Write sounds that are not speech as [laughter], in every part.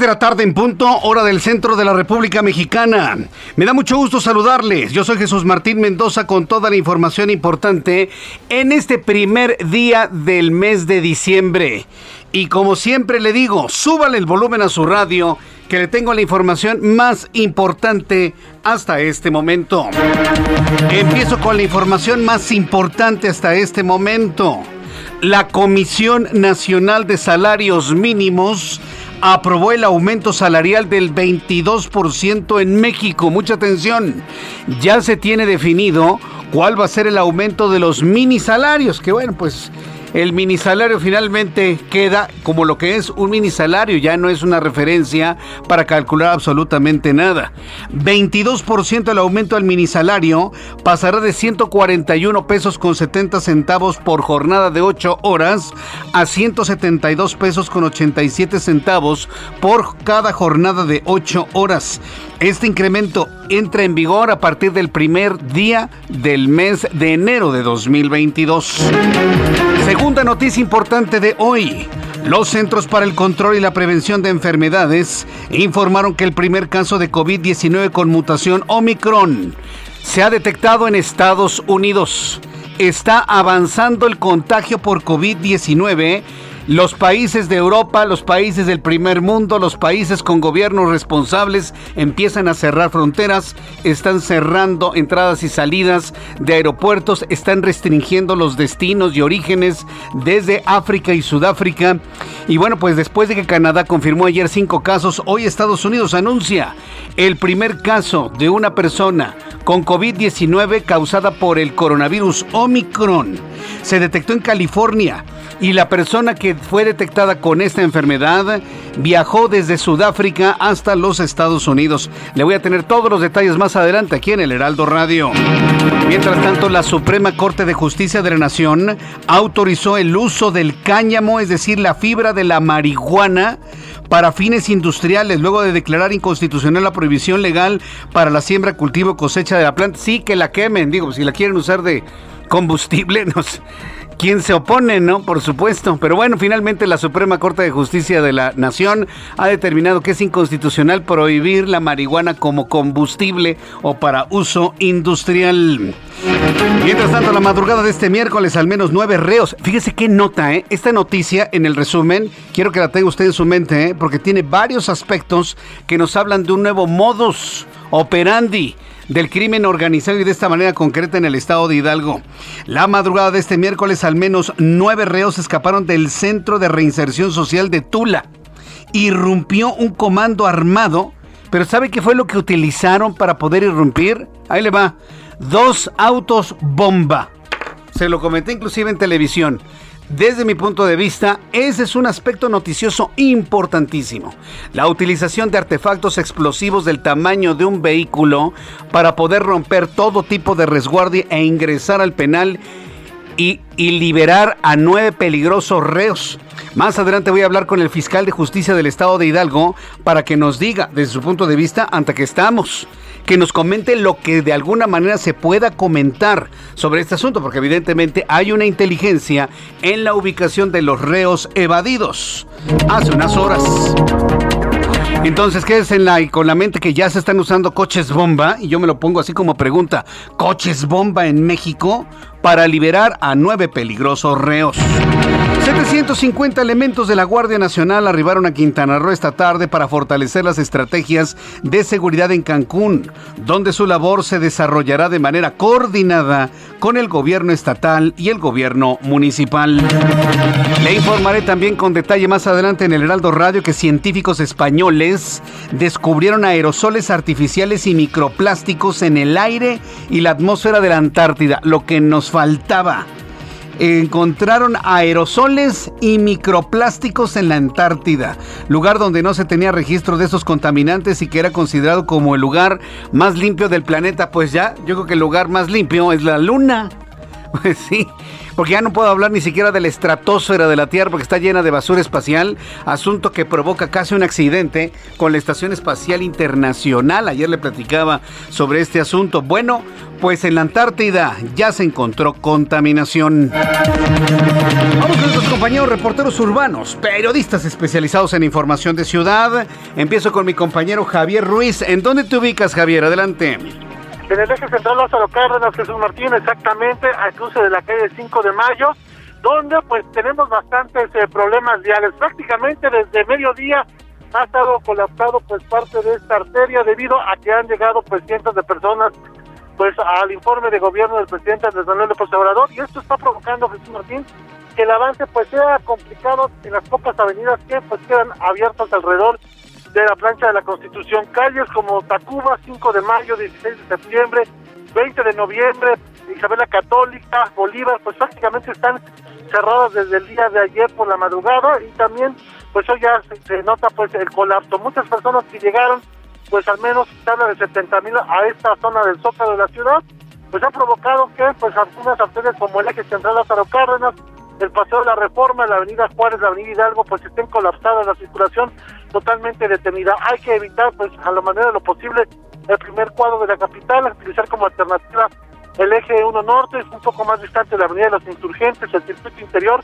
6 de la tarde en punto, hora del centro de la República Mexicana. Me da mucho gusto saludarles. Yo soy Jesús Martín Mendoza con toda la información importante en este primer día del mes de diciembre. Y como siempre le digo, súbale el volumen a su radio que le tengo la información más importante hasta este momento. Empiezo con la información más importante hasta este momento. La Comisión Nacional de Salarios Mínimos aprobó el aumento salarial del 22% en México. Mucha atención. Ya se tiene definido cuál va a ser el aumento de los mini salarios, que bueno, pues el mini salario finalmente queda como lo que es un mini salario, ya no es una referencia para calcular absolutamente nada. 22% el aumento al mini salario pasará de 141 pesos con 70 centavos por jornada de 8 horas a 172 pesos con 87 centavos por cada jornada de 8 horas. Este incremento entra en vigor a partir del primer día del mes de enero de 2022. Segunda noticia importante de hoy. Los Centros para el Control y la Prevención de Enfermedades informaron que el primer caso de COVID-19 con mutación Omicron se ha detectado en Estados Unidos. Está avanzando el contagio por COVID-19 los países de Europa, los países del primer mundo, los países con gobiernos responsables empiezan a cerrar fronteras, están cerrando entradas y salidas de aeropuertos, están restringiendo los destinos y orígenes desde África y Sudáfrica. Y bueno, pues después de que Canadá confirmó ayer cinco casos, hoy Estados Unidos anuncia el primer caso de una persona con COVID-19 causada por el coronavirus Omicron. Se detectó en California y la persona que fue detectada con esta enfermedad viajó desde Sudáfrica hasta los Estados Unidos. Le voy a tener todos los detalles más adelante aquí en el Heraldo Radio. Mientras tanto, la Suprema Corte de Justicia de la Nación autorizó el uso del cáñamo, es decir, la fibra de la marihuana, para fines industriales, luego de declarar inconstitucional la prohibición legal para la siembra, cultivo, cosecha de la planta. Sí, que la quemen, digo, si la quieren usar de combustible, [laughs] no sé ¿Quién se opone, ¿no? Por supuesto. Pero bueno, finalmente la Suprema Corte de Justicia de la Nación ha determinado que es inconstitucional prohibir la marihuana como combustible o para uso industrial. Mientras tanto, la madrugada de este miércoles, al menos nueve reos. Fíjese qué nota, ¿eh? Esta noticia en el resumen, quiero que la tenga usted en su mente, ¿eh? Porque tiene varios aspectos que nos hablan de un nuevo modus operandi del crimen organizado y de esta manera concreta en el estado de Hidalgo. La madrugada de este miércoles al menos nueve reos escaparon del Centro de Reinserción Social de Tula. Irrumpió un comando armado, pero ¿sabe qué fue lo que utilizaron para poder irrumpir? Ahí le va. Dos autos bomba. Se lo comenté inclusive en televisión. Desde mi punto de vista, ese es un aspecto noticioso importantísimo. La utilización de artefactos explosivos del tamaño de un vehículo para poder romper todo tipo de resguardia e ingresar al penal y, y, liberar a nueve peligrosos reos. Más adelante voy a hablar con el fiscal de justicia del estado de Hidalgo para que nos diga desde su punto de vista ante qué estamos que nos comente lo que de alguna manera se pueda comentar sobre este asunto, porque evidentemente hay una inteligencia en la ubicación de los reos evadidos. Hace unas horas. Entonces, ¿qué es en la, con la mente que ya se están usando coches bomba? Y yo me lo pongo así como pregunta, ¿coches bomba en México? Para liberar a nueve peligrosos reos. 750 elementos de la Guardia Nacional arribaron a Quintana Roo esta tarde para fortalecer las estrategias de seguridad en Cancún, donde su labor se desarrollará de manera coordinada con el gobierno estatal y el gobierno municipal. Le informaré también con detalle más adelante en el Heraldo Radio que científicos españoles descubrieron aerosoles artificiales y microplásticos en el aire y la atmósfera de la Antártida, lo que nos faltaba encontraron aerosoles y microplásticos en la Antártida, lugar donde no se tenía registro de esos contaminantes y que era considerado como el lugar más limpio del planeta. Pues ya, yo creo que el lugar más limpio es la Luna. [laughs] Pues sí, porque ya no puedo hablar ni siquiera de la estratosfera de la Tierra porque está llena de basura espacial, asunto que provoca casi un accidente con la Estación Espacial Internacional. Ayer le platicaba sobre este asunto. Bueno, pues en la Antártida ya se encontró contaminación. Vamos con nuestros compañeros reporteros urbanos, periodistas especializados en información de ciudad. Empiezo con mi compañero Javier Ruiz. ¿En dónde te ubicas, Javier? Adelante en el eje central Lázaro Cárdenas, Jesús Martín, exactamente al cruce de la calle 5 de Mayo, donde pues tenemos bastantes eh, problemas viales. Prácticamente desde mediodía ha estado colapsado pues parte de esta arteria debido a que han llegado pues cientos de personas pues al informe de gobierno del presidente Andrés Manuel López Obrador y esto está provocando Jesús Martín que el avance pues sea complicado en las pocas avenidas que pues quedan abiertas alrededor de la plancha de la Constitución. Calles como Tacuba, 5 de mayo, 16 de septiembre, 20 de noviembre, Isabela Católica, Bolívar, pues prácticamente están cerradas desde el día de ayer por la madrugada y también pues hoy ya se, nota pues el colapso. Muchas personas que llegaron, pues al menos se habla de 70 mil a esta zona del zócalo de la ciudad, pues ha provocado que pues algunas arterias como el eje central Lázaro Cárdenas, el Paseo de la Reforma, la Avenida Juárez, la Avenida Hidalgo, pues estén colapsadas la circulación totalmente detenida. Hay que evitar, pues, a la manera de lo posible, el primer cuadro de la capital, utilizar como alternativa el eje 1 norte, es un poco más distante de la Avenida de los Insurgentes, el circuito interior,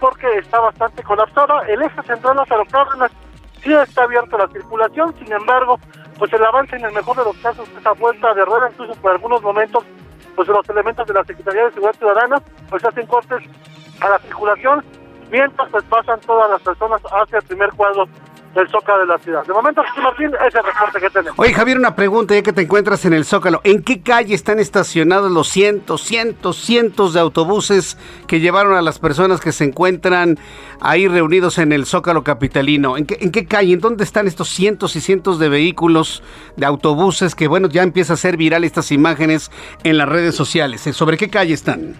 porque está bastante colapsado. El eje central Lázaro Cárdenas sí está abierto la circulación, sin embargo, pues el avance en el mejor de los casos, esa vuelta de rueda, incluso por algunos momentos, pues los elementos de la Secretaría de Seguridad Ciudadana, pues hacen cortes a la circulación, mientras pues pasan todas las personas hacia el primer cuadro del Zócalo de la ciudad. De momento, Jesús Martín, ese es el reporte que tenemos. Oye, Javier, una pregunta, ya que te encuentras en el Zócalo. ¿En qué calle están estacionados los cientos, cientos, cientos de autobuses que llevaron a las personas que se encuentran ahí reunidos en el Zócalo capitalino? ¿En qué, en qué calle? ¿En dónde están estos cientos y cientos de vehículos, de autobuses que, bueno, ya empieza a ser viral estas imágenes en las redes sociales? ¿Sobre qué calle están?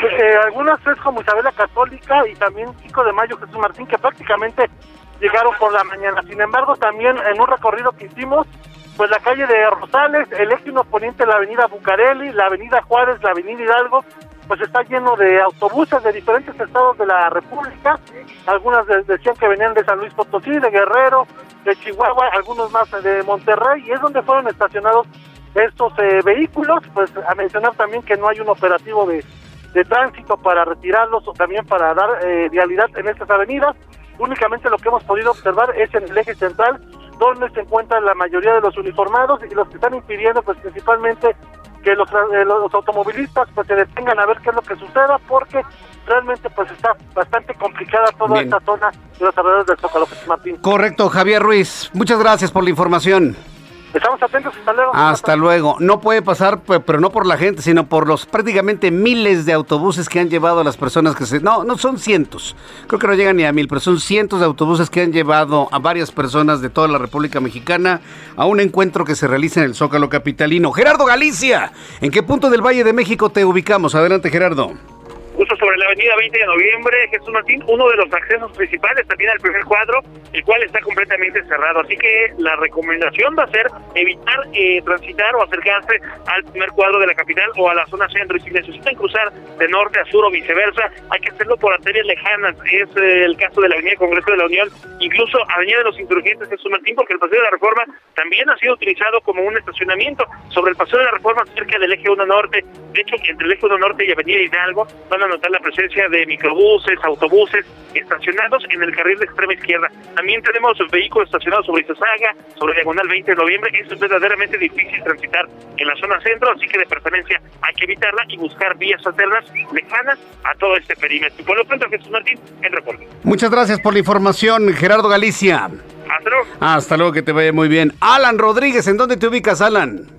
Eh, algunas es como Isabela Católica y también 5 de Mayo Jesús Martín, que prácticamente llegaron por la mañana. Sin embargo, también en un recorrido que hicimos, pues la calle de Rosales, el eje poniente, la avenida Bucareli, la avenida Juárez, la avenida Hidalgo, pues está lleno de autobuses de diferentes estados de la República. Algunas decían que venían de San Luis Potosí, de Guerrero, de Chihuahua, algunos más de Monterrey, y es donde fueron estacionados estos eh, vehículos. Pues a mencionar también que no hay un operativo de, de tránsito para retirarlos o también para dar eh, vialidad en estas avenidas. Únicamente lo que hemos podido observar es en el eje central, donde se encuentran la mayoría de los uniformados y los que están impidiendo, pues principalmente que los, eh, los automovilistas pues se detengan a ver qué es lo que suceda, porque realmente pues está bastante complicada toda esta zona de los alrededores del Zócalo, Martín. Correcto, Javier Ruiz. Muchas gracias por la información. Estamos atentos, hasta luego. Hasta luego. No puede pasar, pero no por la gente, sino por los prácticamente miles de autobuses que han llevado a las personas que se... No, no son cientos. Creo que no llegan ni a mil, pero son cientos de autobuses que han llevado a varias personas de toda la República Mexicana a un encuentro que se realiza en el Zócalo Capitalino. Gerardo Galicia, ¿en qué punto del Valle de México te ubicamos? Adelante, Gerardo justo sobre la avenida 20 de noviembre, Jesús Martín, uno de los accesos principales también al primer cuadro, el cual está completamente cerrado. Así que la recomendación va a ser evitar eh, transitar o acercarse al primer cuadro de la capital o a la zona centro. Y si necesitan cruzar de norte a sur o viceversa, hay que hacerlo por arterias lejanas. Es eh, el caso de la avenida Congreso de la Unión, incluso avenida de los Insurgentes Jesús Martín, porque el paseo de la Reforma también ha sido utilizado como un estacionamiento sobre el paseo de la Reforma cerca del eje 1 norte. De hecho, entre el eje 1 norte y avenida Hidalgo van a notar la presencia de microbuses, autobuses estacionados en el carril de extrema izquierda. También tenemos vehículos estacionados sobre Izazaga, sobre Diagonal 20 de noviembre. Esto es verdaderamente difícil transitar en la zona centro, así que de preferencia hay que evitarla y buscar vías alternas lejanas a todo este perímetro. Por lo pronto, Jesús Martín, en reporte. Muchas gracias por la información, Gerardo Galicia. Hasta luego. Hasta luego, que te vaya muy bien. Alan Rodríguez, ¿en dónde te ubicas, Alan?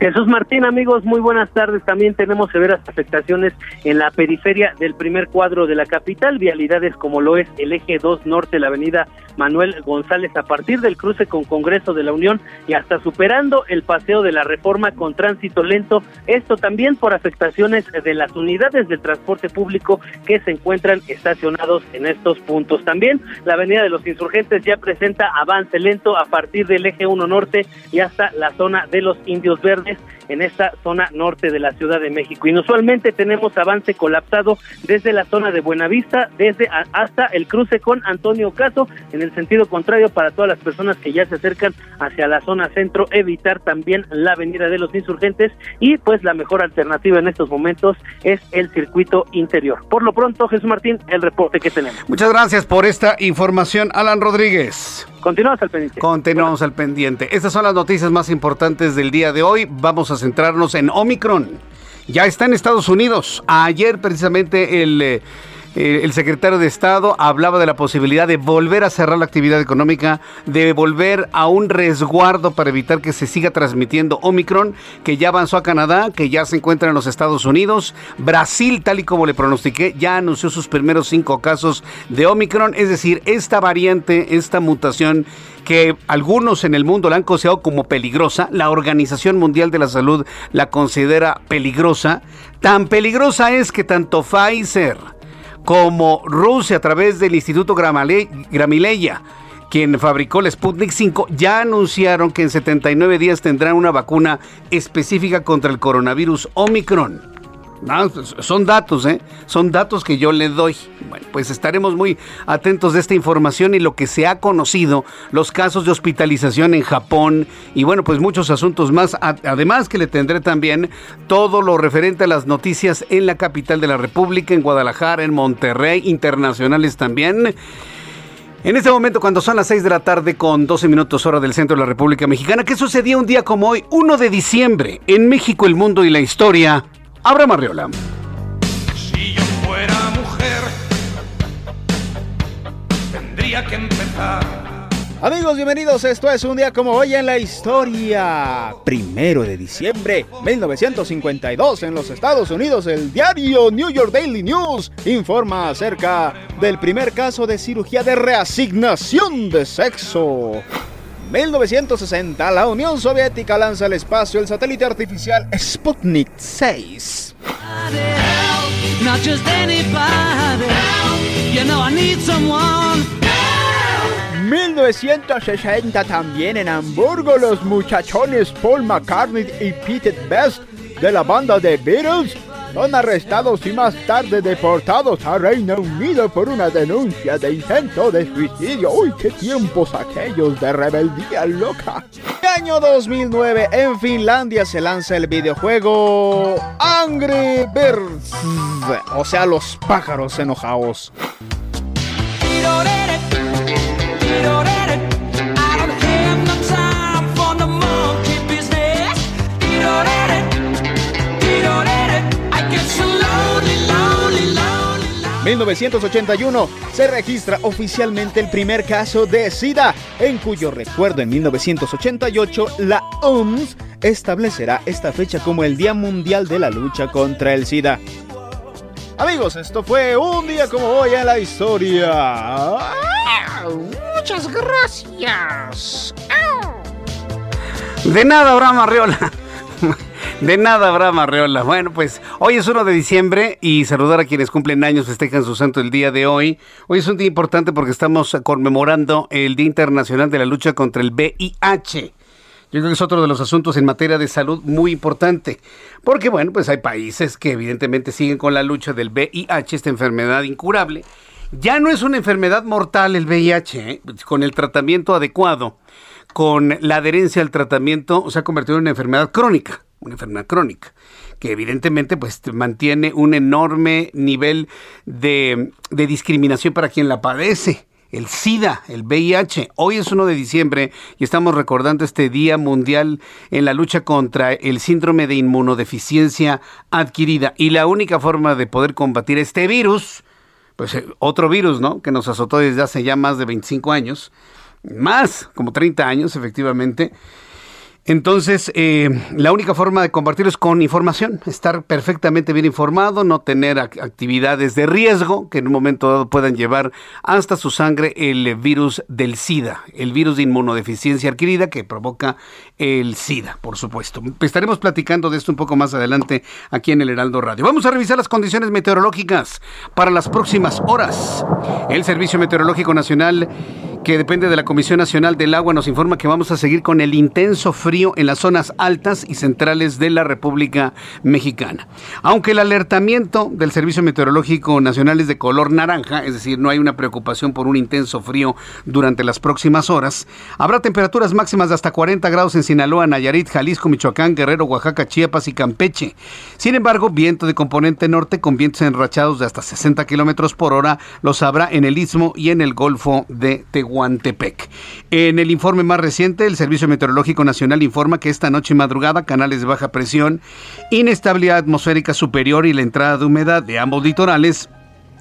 Jesús Martín, amigos, muy buenas tardes. También tenemos severas afectaciones en la periferia del primer cuadro de la capital, vialidades como lo es el eje 2 norte, la avenida Manuel González, a partir del cruce con Congreso de la Unión y hasta superando el paseo de la reforma con tránsito lento. Esto también por afectaciones de las unidades de transporte público que se encuentran estacionados en estos puntos. También la avenida de los insurgentes ya presenta avance lento a partir del eje 1 norte y hasta la zona de los indios verdes en esta zona norte de la Ciudad de México. Inusualmente tenemos avance colapsado desde la zona de Buenavista, desde hasta el cruce con Antonio Caso, en el sentido contrario para todas las personas que ya se acercan hacia la zona centro, evitar también la avenida de los insurgentes y pues la mejor alternativa en estos momentos es el circuito interior. Por lo pronto, Jesús Martín, el reporte que tenemos. Muchas gracias por esta información, Alan Rodríguez. Continuamos al pendiente. Continuamos al pendiente. Estas son las noticias más importantes del día de hoy. Vamos a centrarnos en Omicron. Ya está en Estados Unidos. Ayer precisamente el... Eh, el secretario de Estado hablaba de la posibilidad de volver a cerrar la actividad económica, de volver a un resguardo para evitar que se siga transmitiendo Omicron, que ya avanzó a Canadá, que ya se encuentra en los Estados Unidos. Brasil, tal y como le pronostiqué, ya anunció sus primeros cinco casos de Omicron, es decir, esta variante, esta mutación que algunos en el mundo la han considerado como peligrosa, la Organización Mundial de la Salud la considera peligrosa, tan peligrosa es que tanto Pfizer, como Rusia a través del Instituto Gramileya, quien fabricó el Sputnik 5, ya anunciaron que en 79 días tendrán una vacuna específica contra el coronavirus Omicron. Son datos, ¿eh? Son datos que yo le doy. Bueno, pues estaremos muy atentos de esta información y lo que se ha conocido, los casos de hospitalización en Japón y bueno, pues muchos asuntos más. Además que le tendré también todo lo referente a las noticias en la capital de la República, en Guadalajara, en Monterrey, internacionales también. En este momento, cuando son las 6 de la tarde con 12 minutos hora del centro de la República Mexicana, ¿qué sucedía un día como hoy, 1 de diciembre, en México, el mundo y la historia? Abraham Arriola. Si yo fuera mujer, tendría que empezar. Amigos, bienvenidos. Esto es un día como hoy en la historia. Primero de diciembre 1952 en los Estados Unidos, el diario New York Daily News informa acerca del primer caso de cirugía de reasignación de sexo. 1960, la Unión Soviética lanza al espacio el satélite artificial Sputnik 6. 1960 también en Hamburgo los muchachones Paul McCartney y Pete Best de la banda de Beatles son arrestados y más tarde deportados a Reino Unido por una denuncia de intento de suicidio. ¡Uy, qué tiempos aquellos de rebeldía loca! Año 2009, en Finlandia se lanza el videojuego Angry Birds, o sea, los pájaros enojados. ...1981... se registra oficialmente el primer caso de SIDA... ...en cuyo recuerdo en 1988... ...la OMS establecerá esta fecha como el Día Mundial de la Lucha contra el SIDA. Amigos, esto fue un día como hoy en la historia. Muchas gracias. De nada, Abraham Arreola. De nada, Abraham Arreola. Bueno, pues hoy es 1 de diciembre y saludar a quienes cumplen años, festejan su santo el día de hoy. Hoy es un día importante porque estamos conmemorando el Día Internacional de la Lucha contra el VIH. Yo creo que es otro de los asuntos en materia de salud muy importante, porque bueno, pues hay países que evidentemente siguen con la lucha del VIH, esta enfermedad incurable. Ya no es una enfermedad mortal el VIH, ¿eh? con el tratamiento adecuado, con la adherencia al tratamiento, se ha convertido en una enfermedad crónica, una enfermedad crónica que evidentemente pues mantiene un enorme nivel de, discriminación para quien la padece el SIDA, el VIH. Hoy es 1 de diciembre y estamos recordando este Día Mundial en la lucha contra el síndrome de inmunodeficiencia adquirida. Y la única forma de poder combatir este virus, pues eh, otro virus, ¿no? Que nos azotó desde hace ya más de 25 años, más, como 30 años efectivamente, entonces, eh, la única forma de compartirlo es con información, estar perfectamente bien informado, no tener actividades de riesgo que en un momento dado puedan llevar hasta su sangre el virus del SIDA, el virus de inmunodeficiencia adquirida que provoca el SIDA, por supuesto. Estaremos platicando de esto un poco más adelante aquí en el Heraldo Radio. Vamos a revisar las condiciones meteorológicas para las próximas horas. El Servicio Meteorológico Nacional que depende de la Comisión Nacional del Agua, nos informa que vamos a seguir con el intenso frío en las zonas altas y centrales de la República Mexicana. Aunque el alertamiento del Servicio Meteorológico Nacional es de color naranja, es decir, no hay una preocupación por un intenso frío durante las próximas horas, habrá temperaturas máximas de hasta 40 grados en Sinaloa, Nayarit, Jalisco, Michoacán, Guerrero, Oaxaca, Chiapas y Campeche. Sin embargo, viento de componente norte con vientos enrachados de hasta 60 kilómetros por hora los habrá en el istmo y en el Golfo de Tehuantepec. En el informe más reciente, el Servicio Meteorológico Nacional informa que esta noche y madrugada canales de baja presión, inestabilidad atmosférica superior y la entrada de humedad de ambos litorales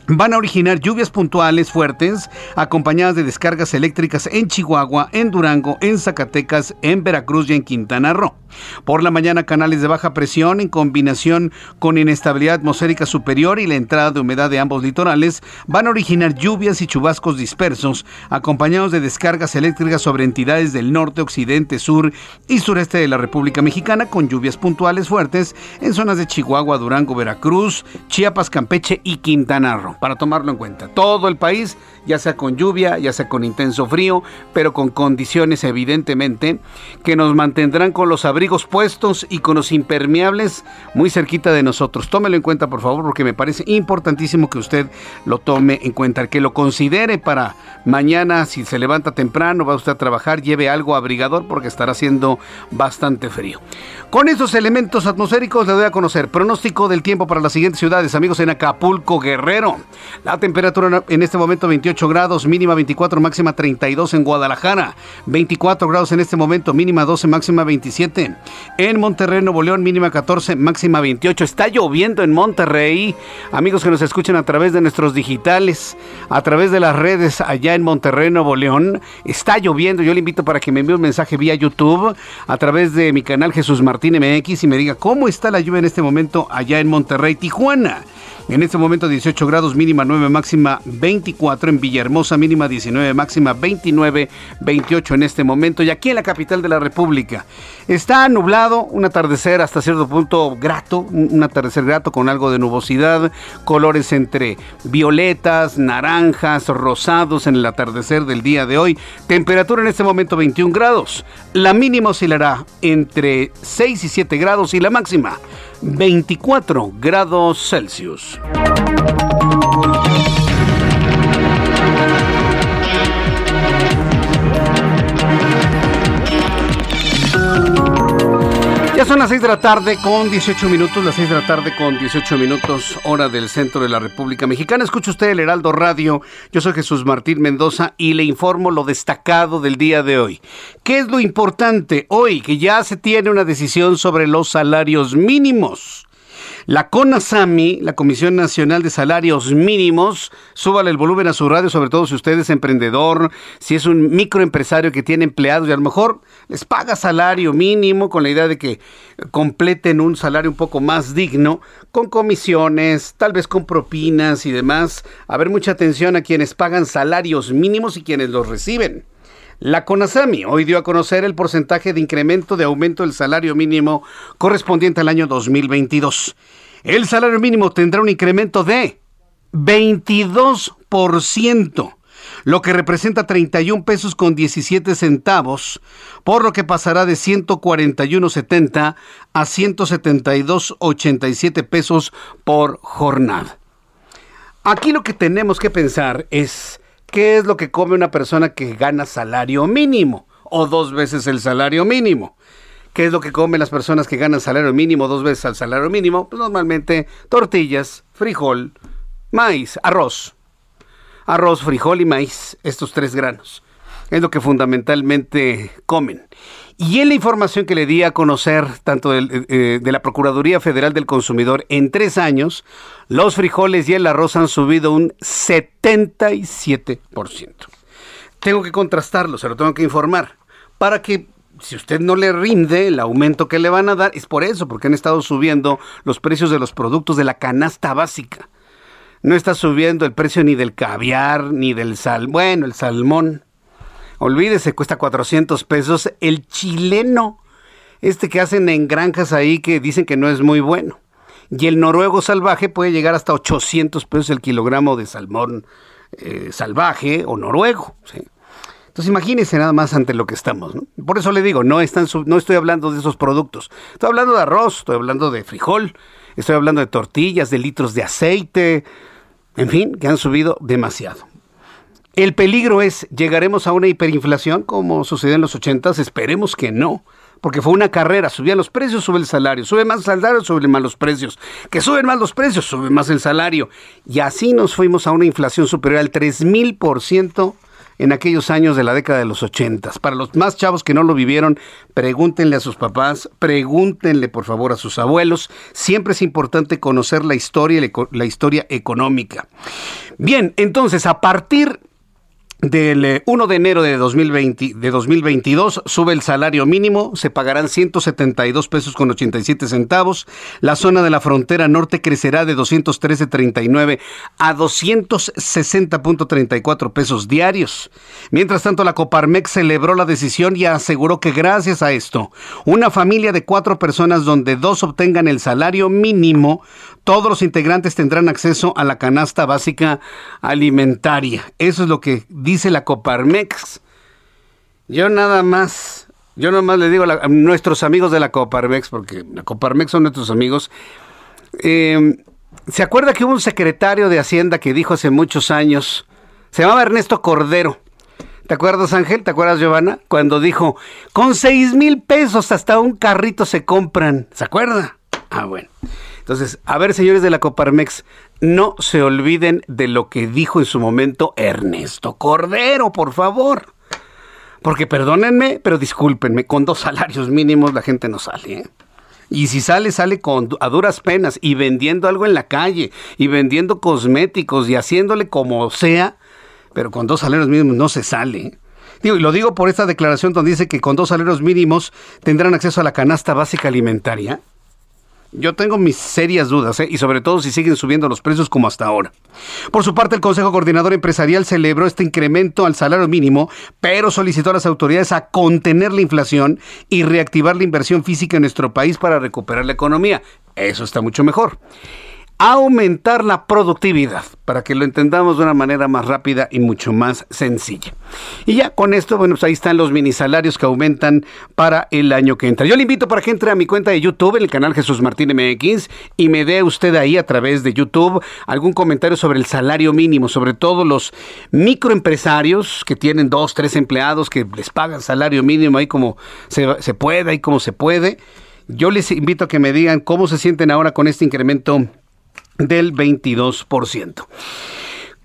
van a originar lluvias puntuales fuertes acompañadas de descargas eléctricas en Chihuahua, en Durango, en Zacatecas, en Veracruz y en Quintana Roo. Por la mañana canales de baja presión en combinación con inestabilidad atmosférica superior y la entrada de humedad de ambos litorales van a originar lluvias y chubascos dispersos acompañados de descargas eléctricas sobre entidades del norte, occidente, sur y sureste de la República Mexicana con lluvias puntuales fuertes en zonas de Chihuahua, Durango, Veracruz, Chiapas, Campeche y Quintana Roo para tomarlo en cuenta. Todo el país, ya sea con lluvia, ya sea con intenso frío, pero con condiciones evidentemente que nos mantendrán con los abrigos puestos y con los impermeables muy cerquita de nosotros. Tómelo en cuenta, por favor, porque me parece importantísimo que usted lo tome en cuenta, que lo considere para mañana, si se levanta temprano, va usted a trabajar, lleve algo abrigador porque estará haciendo bastante frío. Con estos elementos atmosféricos le doy a conocer pronóstico del tiempo para las siguientes ciudades, amigos, en Acapulco, Guerrero. La temperatura en este momento 28 grados, mínima 24, máxima 32 en Guadalajara. 24 grados en este momento, mínima 12, máxima 27. En Monterrey, Nuevo León, mínima 14, máxima 28. Está lloviendo en Monterrey. Amigos que nos escuchan a través de nuestros digitales, a través de las redes allá en Monterrey, Nuevo León. Está lloviendo. Yo le invito para que me envíe un mensaje vía YouTube a través de mi canal Jesús Martín MX y me diga cómo está la lluvia en este momento allá en Monterrey, Tijuana. En este momento 18 grados, mínima 9, máxima 24 en Villahermosa, mínima 19, máxima 29, 28 en este momento. Y aquí en la capital de la República está nublado, un atardecer hasta cierto punto grato, un atardecer grato con algo de nubosidad, colores entre violetas, naranjas, rosados en el atardecer del día de hoy. Temperatura en este momento 21 grados. La mínima oscilará entre 6 y 7 grados y la máxima 24 grados Celsius. Ya son las 6 de la tarde con 18 minutos, las 6 de la tarde con 18 minutos, hora del centro de la República Mexicana. Escucha usted el Heraldo Radio. Yo soy Jesús Martín Mendoza y le informo lo destacado del día de hoy. ¿Qué es lo importante hoy? Que ya se tiene una decisión sobre los salarios mínimos. La CONASAMI, la Comisión Nacional de Salarios Mínimos, súbale el volumen a su radio, sobre todo si usted es emprendedor, si es un microempresario que tiene empleados y a lo mejor les paga salario mínimo con la idea de que completen un salario un poco más digno, con comisiones, tal vez con propinas y demás. A ver, mucha atención a quienes pagan salarios mínimos y quienes los reciben. La CONASAMI hoy dio a conocer el porcentaje de incremento de aumento del salario mínimo correspondiente al año 2022. El salario mínimo tendrá un incremento de 22%, lo que representa 31 pesos con 17 centavos, por lo que pasará de 141.70 a 172.87 pesos por jornada. Aquí lo que tenemos que pensar es ¿Qué es lo que come una persona que gana salario mínimo o dos veces el salario mínimo? ¿Qué es lo que comen las personas que ganan salario mínimo dos veces al salario mínimo? Pues normalmente tortillas, frijol, maíz, arroz. Arroz, frijol y maíz, estos tres granos. Es lo que fundamentalmente comen. Y en la información que le di a conocer, tanto de, eh, de la Procuraduría Federal del Consumidor, en tres años, los frijoles y el arroz han subido un 77%. Tengo que contrastarlo, se lo tengo que informar, para que si usted no le rinde el aumento que le van a dar, es por eso, porque han estado subiendo los precios de los productos de la canasta básica. No está subiendo el precio ni del caviar, ni del sal, bueno, el salmón. Olvídese, cuesta 400 pesos el chileno, este que hacen en granjas ahí que dicen que no es muy bueno. Y el noruego salvaje puede llegar hasta 800 pesos el kilogramo de salmón eh, salvaje o noruego. Entonces imagínense nada más ante lo que estamos. ¿no? Por eso le digo, no, están no estoy hablando de esos productos. Estoy hablando de arroz, estoy hablando de frijol, estoy hablando de tortillas, de litros de aceite, en fin, que han subido demasiado. El peligro es, ¿llegaremos a una hiperinflación como sucedió en los 80? Esperemos que no porque fue una carrera, subían los precios, sube el salario, sube más el salario, suben más los precios, que suben más los precios, sube más el salario. Y así nos fuimos a una inflación superior al 3000% en aquellos años de la década de los 80. Para los más chavos que no lo vivieron, pregúntenle a sus papás, pregúntenle por favor a sus abuelos. Siempre es importante conocer la historia, la historia económica. Bien, entonces a partir del 1 eh, de enero de, 2020, de 2022 sube el salario mínimo, se pagarán 172 pesos con 87 centavos. La zona de la frontera norte crecerá de 213.39 a 260.34 pesos diarios. Mientras tanto, la Coparmex celebró la decisión y aseguró que gracias a esto, una familia de cuatro personas donde dos obtengan el salario mínimo todos los integrantes tendrán acceso a la canasta básica alimentaria. Eso es lo que dice la Coparmex. Yo nada más, yo nada más le digo a, nuestros amigos de la Coparmex, porque la Coparmex son nuestros amigos. Em, ¿Se acuerda que hubo un secretario de Hacienda que dijo hace muchos años, se llamaba Ernesto Cordero? ¿Te acuerdas, Ángel? ¿Te acuerdas, Giovanna? Cuando dijo, con seis mil pesos hasta un carrito se compran. ¿Se acuerda? Ah, bueno. Entonces, a ver, señores de la Coparmex, no se olviden de lo que dijo en su momento Ernesto Cordero, por favor. Porque perdónenme, pero discúlpenme, con dos salarios mínimos la gente no sale. ¿eh? Y si sale, sale con, a duras penas y vendiendo algo en la calle y vendiendo cosméticos y haciéndole como sea, pero con dos salarios mínimos no se sale. ¿eh? Digo, y lo digo por esta declaración donde dice que con dos salarios mínimos tendrán acceso a la canasta básica alimentaria. Yo tengo mis serias dudas, ¿eh? y sobre todo si siguen subiendo los precios como hasta ahora. Por su parte, el Consejo Coordinador Empresarial celebró este incremento al salario mínimo, pero solicitó a las autoridades a contener la inflación y reactivar la inversión física en nuestro país para recuperar la economía. Eso está mucho mejor aumentar la productividad, para que lo entendamos de una manera más rápida y mucho más sencilla. Y ya con esto, bueno, pues ahí están los mini salarios que aumentan para el año que entra. Yo le invito para que entre a mi cuenta de YouTube, en el canal Jesús Martín MX, y me dé usted ahí a través de YouTube algún comentario sobre el salario mínimo, sobre todo los microempresarios que tienen dos, tres empleados que les pagan salario mínimo ahí como se, se puede, ahí como se puede. Yo les invito a que me digan cómo se sienten ahora con este incremento del 22%.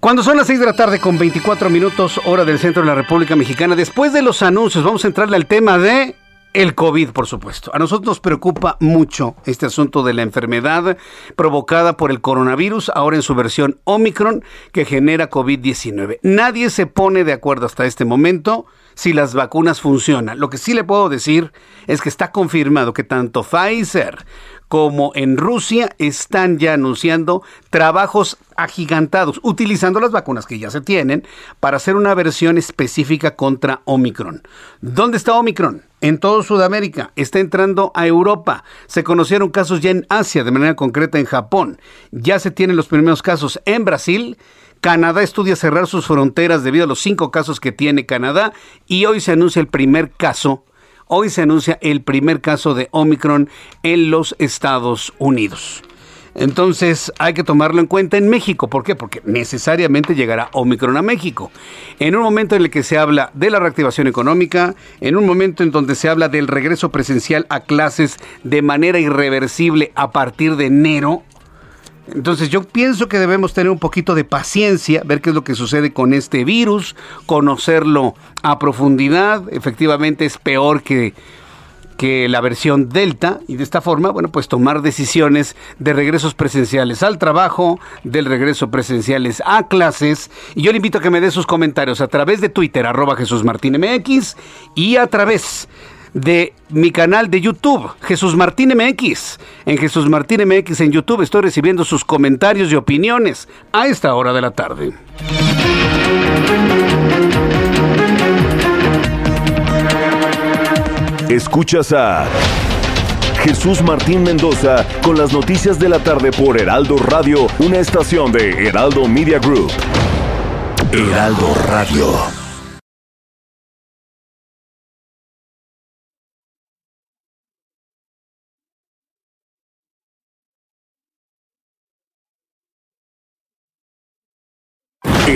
Cuando son las 6 de la tarde con 24 minutos hora del centro de la República Mexicana, después de los anuncios vamos a entrarle al tema de el COVID, por supuesto. A nosotros nos preocupa mucho este asunto de la enfermedad provocada por el coronavirus, ahora en su versión Omicron, que genera COVID-19. Nadie se pone de acuerdo hasta este momento si las vacunas funcionan. Lo que sí le puedo decir es que está confirmado que tanto Pfizer como en Rusia están ya anunciando trabajos agigantados, utilizando las vacunas que ya se tienen para hacer una versión específica contra Omicron. ¿Dónde está Omicron? En todo Sudamérica, está entrando a Europa. Se conocieron casos ya en Asia, de manera concreta en Japón. Ya se tienen los primeros casos en Brasil. Canadá estudia cerrar sus fronteras debido a los cinco casos que tiene Canadá y hoy se anuncia el primer caso Hoy se anuncia el primer caso de Omicron en los Estados Unidos. Entonces hay que tomarlo en cuenta en México. ¿Por qué? Porque necesariamente llegará Omicron a México. En un momento en el que se habla de la reactivación económica, en un momento en donde se habla del regreso presencial a clases de manera irreversible a partir de enero, entonces yo pienso que debemos tener un poquito de paciencia, ver qué es lo que sucede con este virus, conocerlo a profundidad. Efectivamente es peor que que la versión Delta y de esta forma, bueno, pues tomar decisiones de regresos presenciales al trabajo, del regreso presenciales a clases. Y yo le invito a que me dé sus comentarios a través de Twitter, arroba Jesús Martín MX, y a través de mi canal de YouTube, Jesús Martín MX. En Jesús Martín MX en YouTube estoy recibiendo sus comentarios y opiniones a esta hora de la tarde. Escuchas a Jesús Martín Mendoza con las noticias de la tarde por Heraldo Radio, una estación de Heraldo Media Group. Heraldo Radio.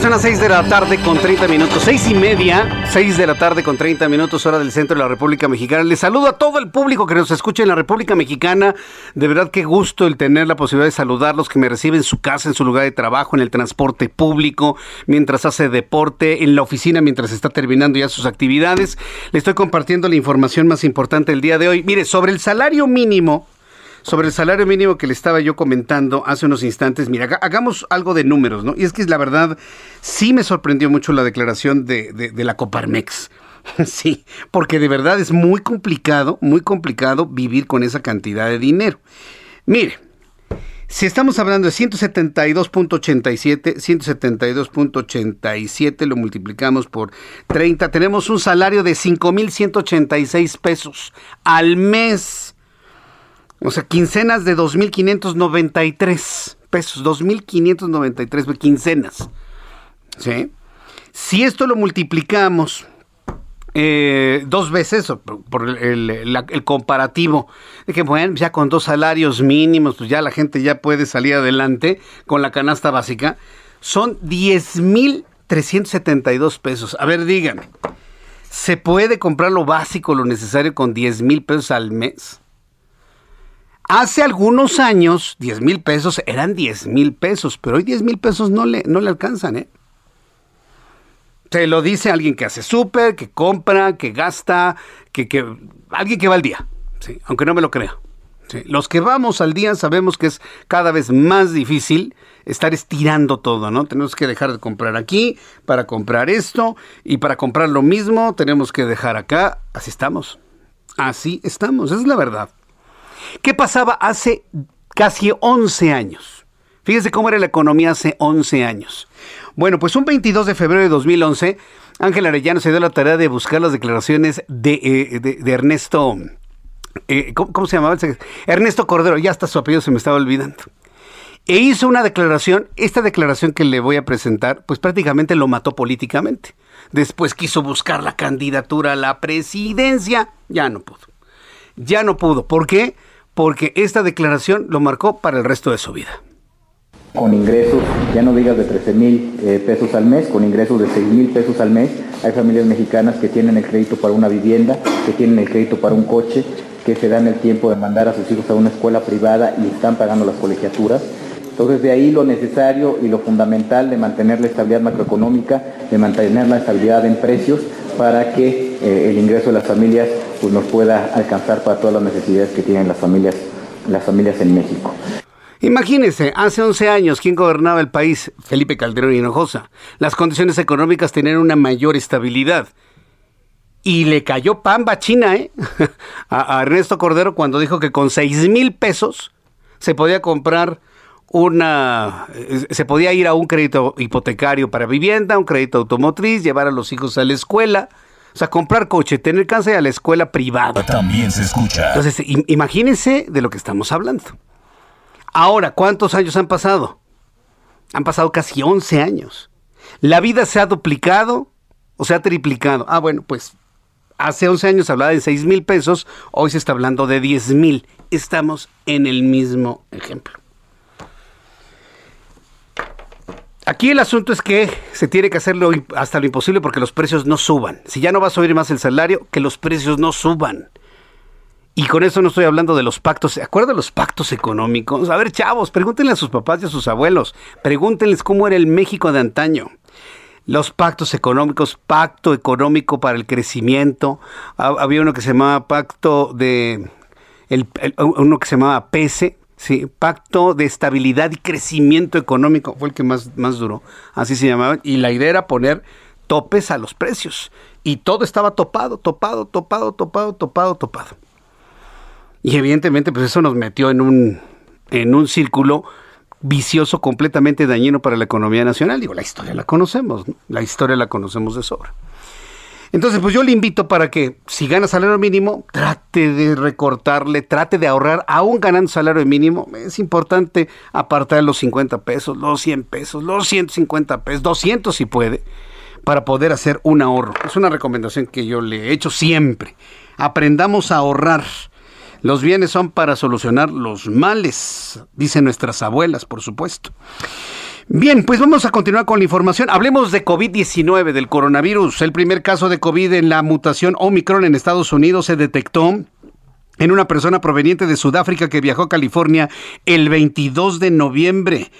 Son las 6 de la tarde con 30 minutos, seis y media, 6 de la tarde con 30 minutos, hora del centro de la República Mexicana. Les saludo a todo el público que nos escucha en la República Mexicana. De verdad qué gusto el tener la posibilidad de saludarlos, que me reciben en su casa, en su lugar de trabajo, en el transporte público, mientras hace deporte, en la oficina, mientras está terminando ya sus actividades. Le estoy compartiendo la información más importante del día de hoy. Mire, sobre el salario mínimo, sobre el salario mínimo que le estaba yo comentando hace unos instantes, mira, hagamos algo de números, ¿no? Y es que la verdad, sí me sorprendió mucho la declaración de, de, la Coparmex. [laughs] Sí, porque de verdad es muy complicado, muy complicado vivir con esa cantidad de dinero. Mire, si estamos hablando de 172.87, 172.87 lo multiplicamos por 30, tenemos un salario de 5.186 pesos al mes. O sea, quincenas de 2.593 pesos, 2.593 quincenas. ¿Sí? Si esto lo multiplicamos eh, dos veces por, el, comparativo de que bueno, ya con dos salarios mínimos, pues ya la gente ya puede salir adelante con la canasta básica, son 10.372 pesos. A ver, díganme, ¿se puede comprar lo básico, lo necesario con 10.000 pesos al mes? Hace algunos años, 10 mil pesos eran 10 mil pesos, pero hoy 10 mil pesos no le, no le alcanzan, ¿eh? Se lo dice alguien que hace súper, que compra, que gasta, que, que, alguien que va al día, ¿sí? aunque no me lo crea. Los que vamos al día sabemos que es cada vez más difícil estar estirando todo, ¿no? Tenemos que dejar de comprar aquí para comprar esto y para comprar lo mismo tenemos que dejar acá. Así estamos. Así estamos, es la verdad. ¿Qué pasaba hace casi 11 años? Fíjense cómo era la economía hace 11 años. Bueno, pues un 22 de febrero de 2011, Ángel Arellano se dio la tarea de buscar las declaraciones de, eh, Ernesto... Eh, ¿cómo, se llamaba? Ernesto Cordero, ya hasta su apellido se me estaba olvidando. E hizo una declaración, esta declaración que le voy a presentar, pues prácticamente lo mató políticamente. Después quiso buscar la candidatura a la presidencia, ya no pudo. Ya no pudo. ¿Por qué? Porque esta declaración lo marcó para el resto de su vida. Con ingresos, ya no digas de 13 mil eh, pesos al mes, con ingresos de 6 mil pesos al mes, hay familias mexicanas que tienen el crédito para una vivienda, que tienen el crédito para un coche, que se dan el tiempo de mandar a sus hijos a una escuela privada y están pagando las colegiaturas. Entonces de ahí lo necesario y lo fundamental de mantener la estabilidad macroeconómica, de mantener la estabilidad en precios para que eh, el ingreso de las familias pues, nos pueda alcanzar para todas las necesidades que tienen las familias, las familias en México. Imagínense, hace 11 años, ¿quién gobernaba el país? Felipe Calderón Hinojosa. Las condiciones económicas tenían una mayor estabilidad. Y le cayó pamba china ¿eh? [laughs] a, Ernesto Cordero cuando dijo que con 6 mil pesos se podía comprar una eh, se podía ir a un crédito hipotecario para vivienda, un crédito automotriz, llevar a los hijos a la escuela, o sea, comprar coche, tener cáncer a la escuela privada. También se escucha. Entonces, imagínense de lo que estamos hablando. Ahora, ¿cuántos años han pasado? Han pasado casi 11 años. La vida se ha duplicado o se ha triplicado. Ah, bueno, pues hace 11 años hablaba de 6 mil pesos, hoy se está hablando de 10 mil. Estamos en el mismo ejemplo. Aquí el asunto es que se tiene que hacerlo hasta lo imposible porque los precios no suban. Si ya no va a subir más el salario, que los precios no suban. Y con eso no estoy hablando de los pactos. ¿Se acuerdan los pactos económicos? A ver, chavos, pregúntenle a sus papás y a sus abuelos. Pregúntenles cómo era el México de antaño. Los pactos económicos, pacto económico para el crecimiento. Había uno que se llamaba pacto de. uno que se llamaba PESE, Sí, Pacto de Estabilidad y Crecimiento Económico fue el que más, más duró, así se llamaba, y la idea era poner topes a los precios, y todo estaba topado, topado, topado, topado, topado, topado. Y evidentemente, pues eso nos metió en un, en un círculo vicioso completamente dañino para la economía nacional. Digo, la historia la conocemos, la historia la conocemos de sobra. Entonces, pues yo le invito para que si gana salario mínimo, trate de recortarle, trate de ahorrar, aún ganando salario mínimo. Es importante apartar los 50 pesos, los 100 pesos, los 150 pesos, 200 si puede, para poder hacer un ahorro. Es una recomendación que yo le he hecho siempre. Aprendamos a ahorrar. Los bienes son para solucionar los males, dicen nuestras abuelas, por supuesto. Bien, pues vamos a continuar con la información. Hablemos de COVID-19, del coronavirus. El primer caso de COVID en la mutación Omicron en Estados Unidos se detectó en una persona proveniente de Sudáfrica que viajó a California el 22 de noviembre.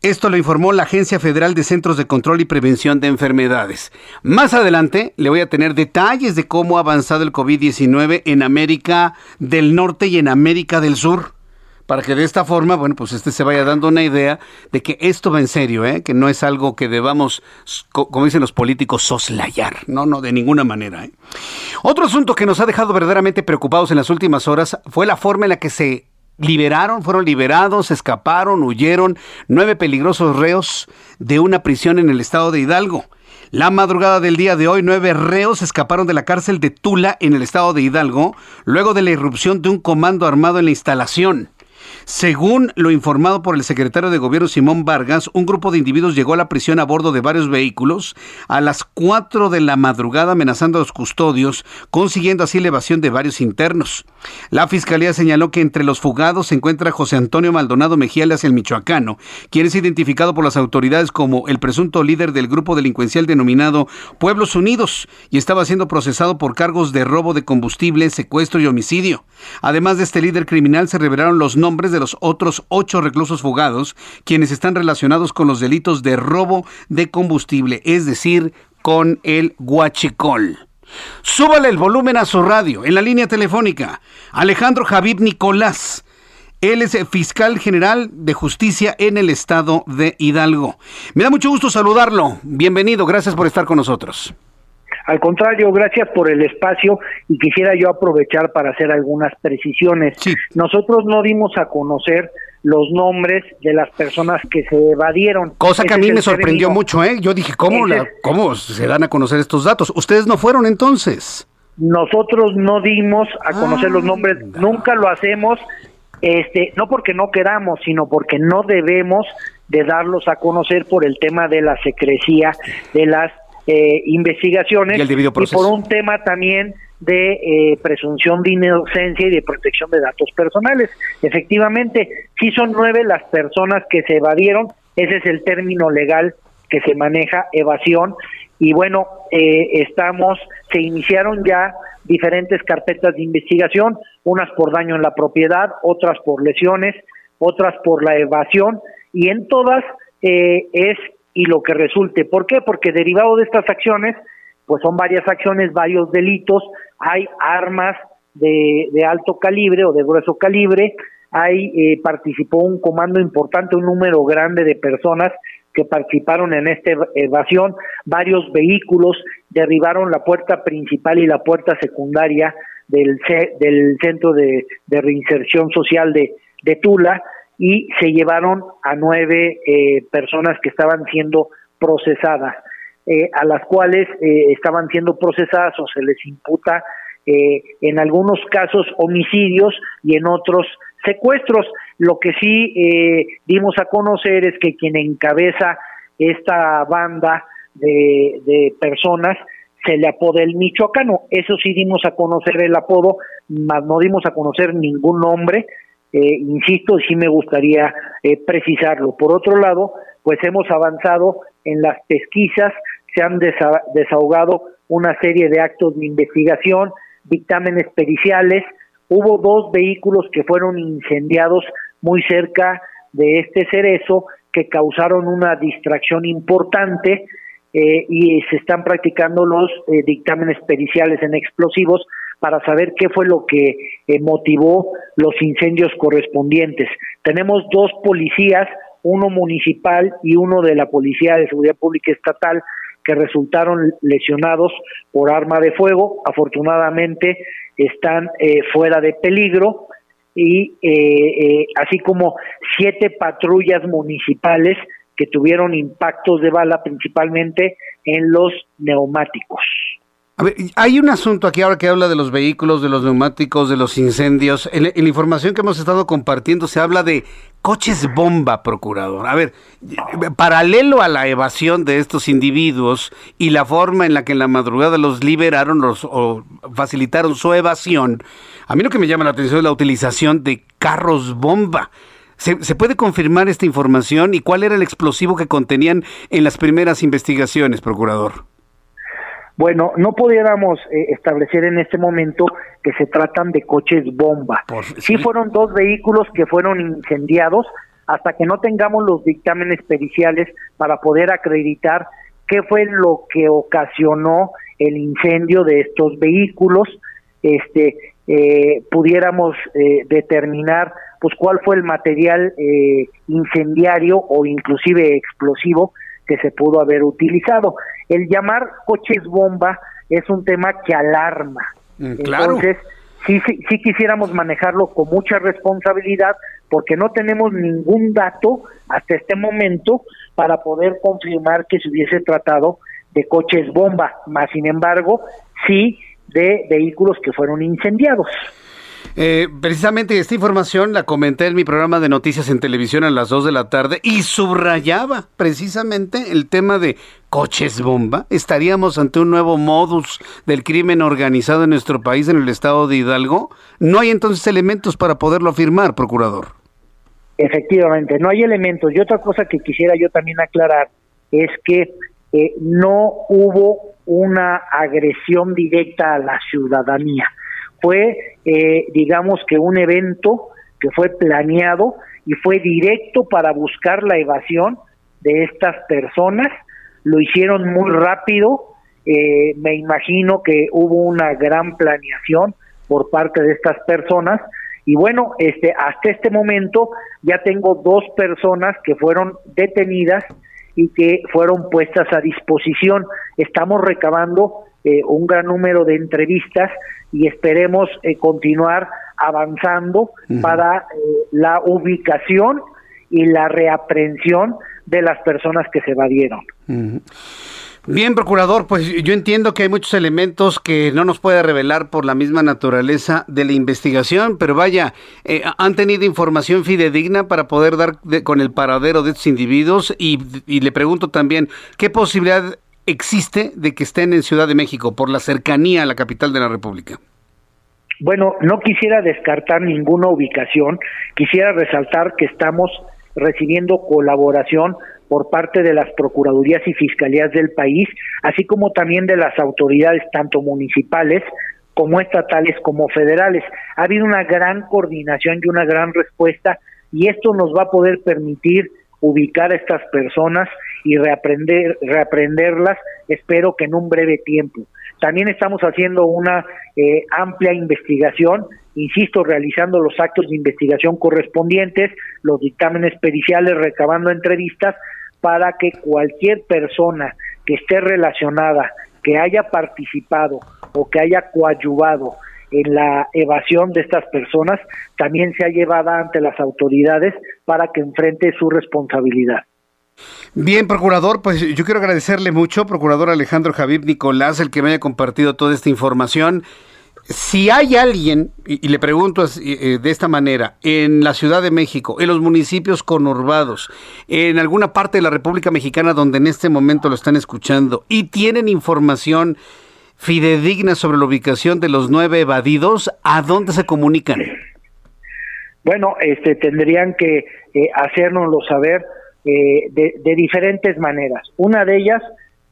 Esto lo informó la Agencia Federal de Centros de Control y Prevención de Enfermedades. Más adelante le voy a tener detalles de cómo ha avanzado el COVID-19 en América del Norte y en América del Sur para que de esta forma, bueno, pues este se vaya dando una idea de que esto va en serio, ¿eh? que no es algo que debamos, como dicen los políticos, soslayar, no, no, de ninguna manera. ¿eh? Otro asunto que nos ha dejado verdaderamente preocupados en las últimas horas fue la forma en la que se liberaron, fueron liberados, escaparon, huyeron nueve peligrosos reos de una prisión en el estado de Hidalgo. La madrugada del día de hoy, nueve reos escaparon de la cárcel de Tula en el estado de Hidalgo, luego de la irrupción de un comando armado en la instalación. Según lo informado por el secretario de Gobierno Simón Vargas, un grupo de individuos llegó a la prisión a bordo de varios vehículos a las 4 de la madrugada amenazando a los custodios, consiguiendo así la evasión de varios internos. La fiscalía señaló que entre los fugados se encuentra José Antonio Maldonado Mejía, el Michoacano, quien es identificado por las autoridades como el presunto líder del grupo delincuencial denominado Pueblos Unidos y estaba siendo procesado por cargos de robo de combustible, secuestro y homicidio. Además de este líder criminal, se revelaron los nombres de los otros ocho reclusos fugados, quienes están relacionados con los delitos de robo de combustible, es decir, con el guachicol. Súbale el volumen a su radio en la línea telefónica. Alejandro Javib Nicolás. Él es fiscal general de justicia en el estado de Hidalgo. Me da mucho gusto saludarlo. Bienvenido, gracias por estar con nosotros. Al contrario, gracias por el espacio y quisiera yo aprovechar para hacer algunas precisiones. Nosotros no dimos a conocer los nombres de las personas que se evadieron. Cosa que a mí me sorprendió mucho, ¿eh? Yo dije, ¿cómo, la, ¿cómo se dan a conocer estos datos? ¿Ustedes no fueron entonces? Nosotros no dimos a conocer los nombres, nunca lo hacemos, este, no porque no queramos, sino porque no debemos de darlos a conocer por el tema de la secrecía de las eh, investigaciones y, por un tema también de eh, presunción de inocencia y de protección de datos personales. Efectivamente, sí son nueve las personas que se evadieron, ese es el término legal que se maneja, evasión, y bueno, eh, estamos, se iniciaron ya diferentes carpetas de investigación, unas por daño en la propiedad, otras por lesiones, otras por la evasión, y en todas eh, es y lo que resulte. ¿Por qué? Porque derivado de estas acciones, pues son varias acciones, varios delitos, hay armas de, de alto calibre o de grueso calibre, hay eh, participó un comando importante, un número grande de personas que participaron en esta evasión, varios vehículos derribaron la puerta principal y la puerta secundaria del, del centro de, de reinserción social de, de Tula, y se llevaron a nueve eh, personas que estaban siendo procesadas, eh, a las cuales eh, estaban siendo procesadas o se les imputa en algunos casos homicidios y en otros secuestros. Lo que sí dimos a conocer es que quien encabeza esta banda de, de personas se le apoda el michoacano. Eso sí dimos a conocer el apodo, mas no dimos a conocer ningún nombre. Eh, insisto, sí me gustaría eh, precisarlo. Por otro lado, pues hemos avanzado en las pesquisas, se han desahogado una serie de actos de investigación, dictámenes periciales, hubo dos vehículos que fueron incendiados muy cerca de este cerezo que causaron una distracción importante eh, y se están practicando los eh, dictámenes periciales en explosivos para saber qué fue lo que eh, motivó los incendios correspondientes. Tenemos dos policías, uno municipal y uno de la Policía de Seguridad Pública Estatal, que resultaron lesionados por arma de fuego. Afortunadamente están fuera de peligro y así como siete patrullas municipales que tuvieron impactos de bala principalmente en los neumáticos. A ver, hay un asunto aquí ahora que habla de los vehículos, de los neumáticos, de los incendios. En, la información que hemos estado compartiendo se habla de coches bomba, procurador. A ver, paralelo a la evasión de estos individuos y la forma en la que en la madrugada los liberaron los, o facilitaron su evasión, a mí lo que me llama la atención es la utilización de carros bomba. ¿Se, puede confirmar esta información y cuál era el explosivo que contenían en las primeras investigaciones, procurador? Bueno, no pudiéramos eh, establecer en este momento que se tratan de coches bomba. sí fueron dos vehículos que fueron incendiados hasta que no tengamos los dictámenes periciales para poder acreditar qué fue lo que ocasionó el incendio de estos vehículos, este, eh, pudiéramos eh, determinar pues cuál fue el material eh, incendiario o inclusive explosivo que se pudo haber utilizado. El llamar coches bomba es un tema que alarma. Mm, Entonces, sí, sí, sí quisiéramos manejarlo con mucha responsabilidad porque no tenemos ningún dato hasta este momento para poder confirmar que se hubiese tratado de coches bomba, más sin embargo, sí de vehículos que fueron incendiados. Eh, precisamente esta información la comenté en mi programa de noticias en televisión a las 2 de la tarde y subrayaba precisamente el tema de coches bomba. Estaríamos ante un nuevo modus del crimen organizado en nuestro país, en el estado de Hidalgo. No hay entonces elementos para poderlo afirmar, procurador. Efectivamente, no hay elementos. Y otra cosa que quisiera yo también aclarar es que eh, no hubo una agresión directa a la ciudadanía fue, eh, digamos que un evento que fue planeado y fue directo para buscar la evasión de estas personas. Lo hicieron muy rápido. Eh, me imagino que hubo una gran planeación por parte de estas personas. Y bueno, este, hasta este momento ya tengo dos personas que fueron detenidas y que fueron puestas a disposición. Estamos recabando eh, un gran número de entrevistas y esperemos eh, continuar avanzando para eh, la ubicación y la reaprensión de las personas que se evadieron. Bien, procurador, pues yo entiendo que hay muchos elementos que no nos puede revelar por la misma naturaleza de la investigación, pero vaya, eh, ¿han tenido información fidedigna para poder dar con el paradero de estos individuos? Y, y le pregunto también, ¿qué posibilidad existe de que estén en Ciudad de México por la cercanía a la capital de la República? Bueno, no quisiera descartar ninguna ubicación, quisiera resaltar que estamos recibiendo colaboración por parte de las procuradurías y fiscalías del país, así como también de las autoridades tanto municipales como estatales como federales. Ha habido una gran coordinación y una gran respuesta y esto nos va a poder permitir ubicar a estas personas y reaprender, reaprenderlas, espero que en un breve tiempo. También estamos haciendo una eh, amplia investigación, insisto, realizando los actos de investigación correspondientes, los dictámenes periciales, recabando entrevistas, para que cualquier persona que esté relacionada, que haya participado o que haya coadyuvado en la evasión de estas personas también sea llevada ante las autoridades para que enfrente su responsabilidad. Bien, procurador, pues yo quiero agradecerle mucho, procurador Alejandro Javier Nicolás, el que me haya compartido toda esta información. Si hay alguien, y, le pregunto eh, de esta manera, en la Ciudad de México, en los municipios conurbados, en alguna parte de la República Mexicana donde en este momento lo están escuchando y tienen información fidedigna sobre la ubicación de los nueve evadidos, ¿a dónde se comunican? Bueno, este tendrían que eh, hacérnoslo saber eh, de, de, diferentes maneras. Una de ellas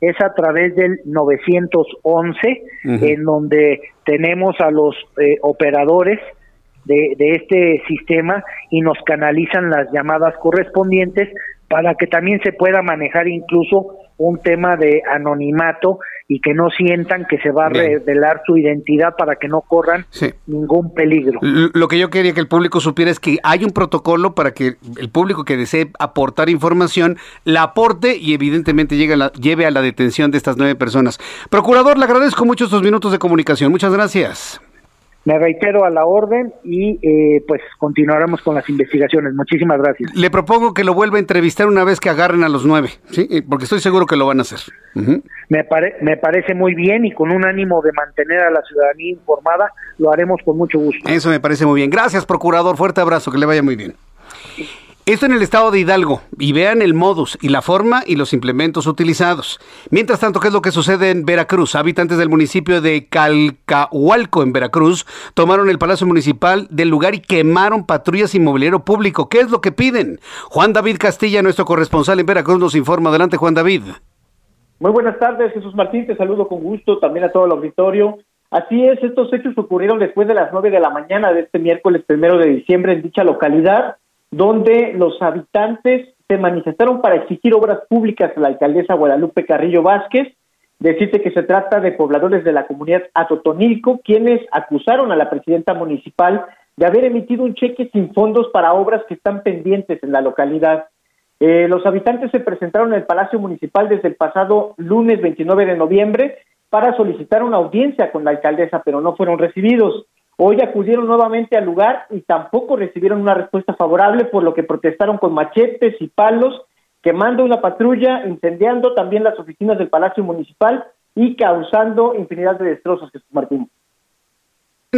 es a través del 911, en donde tenemos a los eh, operadores de, de este sistema y nos canalizan las llamadas correspondientes para que también se pueda manejar incluso un tema de anonimato y que no sientan que se va a revelar su identidad para que no corran ningún peligro. Lo que yo quería que el público supiera es que hay un protocolo para que el público que desee aportar información la aporte y evidentemente llegue la, lleve a la detención de estas nueve personas. Procurador, le agradezco mucho estos minutos de comunicación. Muchas gracias. Me reitero a la orden y eh, pues continuaremos con las investigaciones. Muchísimas gracias. Le propongo que lo vuelva a entrevistar una vez que agarren a los nueve, ¿sí? Eh, porque estoy seguro que lo van a hacer. me, me parece muy bien y con un ánimo de mantener a la ciudadanía informada, lo haremos con mucho gusto. Eso me parece muy bien. Gracias, procurador. Fuerte abrazo, que le vaya muy bien. Esto en el estado de Hidalgo, y vean el modus y la forma y los implementos utilizados. Mientras tanto, ¿qué es lo que sucede en Veracruz? Habitantes del municipio de Calcahualco, en Veracruz, tomaron el Palacio Municipal del lugar y quemaron patrullas y mobiliario público. ¿Qué es lo que piden? Juan David Castilla, nuestro corresponsal en Veracruz, nos informa. Adelante, Juan David. Muy buenas tardes, Jesús Martín, te saludo con gusto, también a todo el auditorio. Así es, estos hechos ocurrieron después de las nueve de la mañana de este miércoles primero de diciembre en dicha localidad donde los habitantes se manifestaron para exigir obras públicas a la alcaldesa Guadalupe Carrillo Vázquez. Decirte que se trata de pobladores de la comunidad Atotonilco, quienes acusaron a la presidenta municipal de haber emitido un cheque sin fondos para obras que están pendientes en la localidad. Eh, los habitantes se presentaron en el Palacio Municipal desde el pasado lunes 29 de noviembre para solicitar una audiencia con la alcaldesa, pero no fueron recibidos. Hoy acudieron nuevamente al lugar y tampoco recibieron una respuesta favorable, por lo que protestaron con machetes y palos, quemando una patrulla, incendiando también las oficinas del Palacio Municipal y causando infinidad de destrozos, Jesús Martín.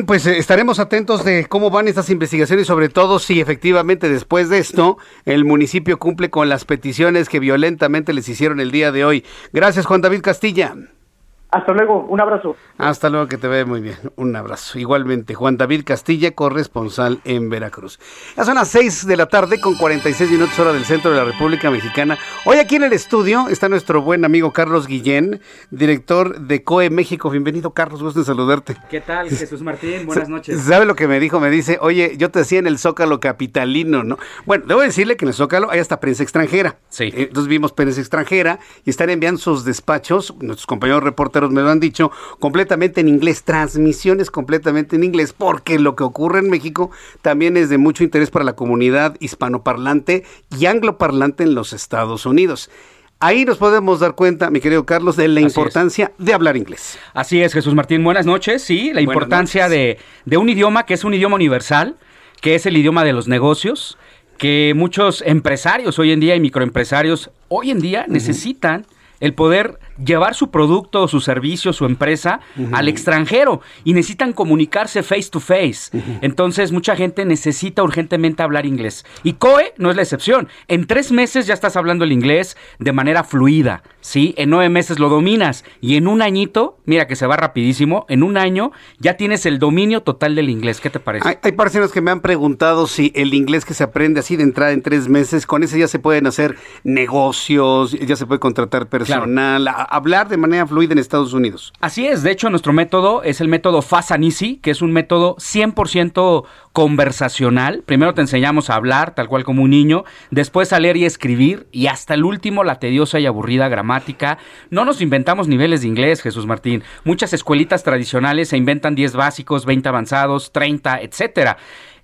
Pues eh, estaremos atentos de cómo van estas investigaciones, sobre todo si efectivamente después de esto el municipio cumple con las peticiones que violentamente les hicieron el día de hoy. Gracias, Juan David Castilla. Hasta luego, un abrazo. Hasta luego, que te ve muy bien. Un abrazo. Igualmente, Juan David Castilla, corresponsal en Veracruz. Ya son las 6 de la tarde con 46 minutos hora del centro de la República Mexicana. Hoy aquí en el estudio está nuestro buen amigo Carlos Guillén, director de COE México. Bienvenido, Carlos, gusto en saludarte. ¿Qué tal, Jesús Martín? Buenas noches. ¿Sabe lo que me dijo? Me dice, oye, yo te decía en el Zócalo capitalino, ¿no? Bueno, debo decirle que en el Zócalo hay hasta prensa extranjera. Sí. Entonces vimos prensa extranjera y están enviando sus despachos, nuestros compañeros reporteros me lo han dicho, completamente en inglés, transmisiones completamente en inglés, porque lo que ocurre en México también es de mucho interés para la comunidad hispanoparlante y angloparlante en los Estados Unidos. Ahí nos podemos dar cuenta, mi querido Carlos, de la importancia de hablar inglés. Así es, Jesús Martín. Buenas noches. Sí, la importancia de, de un idioma que es un idioma universal, que es el idioma de los negocios, que muchos empresarios hoy en día y microempresarios hoy en día necesitan el poder llevar su producto, su servicio, su empresa al extranjero y necesitan comunicarse face to face. Entonces, mucha gente necesita urgentemente hablar inglés. Y COE no es la excepción. En tres meses ya estás hablando el inglés de manera fluida, ¿sí? En nueve meses lo dominas y en un añito, mira que se va rapidísimo, en un año ya tienes el dominio total del inglés. ¿Qué te parece? Hay, hay personas que me han preguntado si el inglés que se aprende así de entrada en tres meses, con ese ya se pueden hacer negocios, ya se puede contratar personal, hablar de manera fluida en Estados Unidos. Así es, de hecho nuestro método es el método Fast and Easy, que es un método 100% conversacional. Primero te enseñamos a hablar tal cual como un niño, después a leer y escribir y hasta el último la tediosa y aburrida gramática. No nos inventamos niveles de inglés, Jesús Martín. Muchas escuelitas tradicionales se inventan 10 básicos, 20 avanzados, 30, etcétera.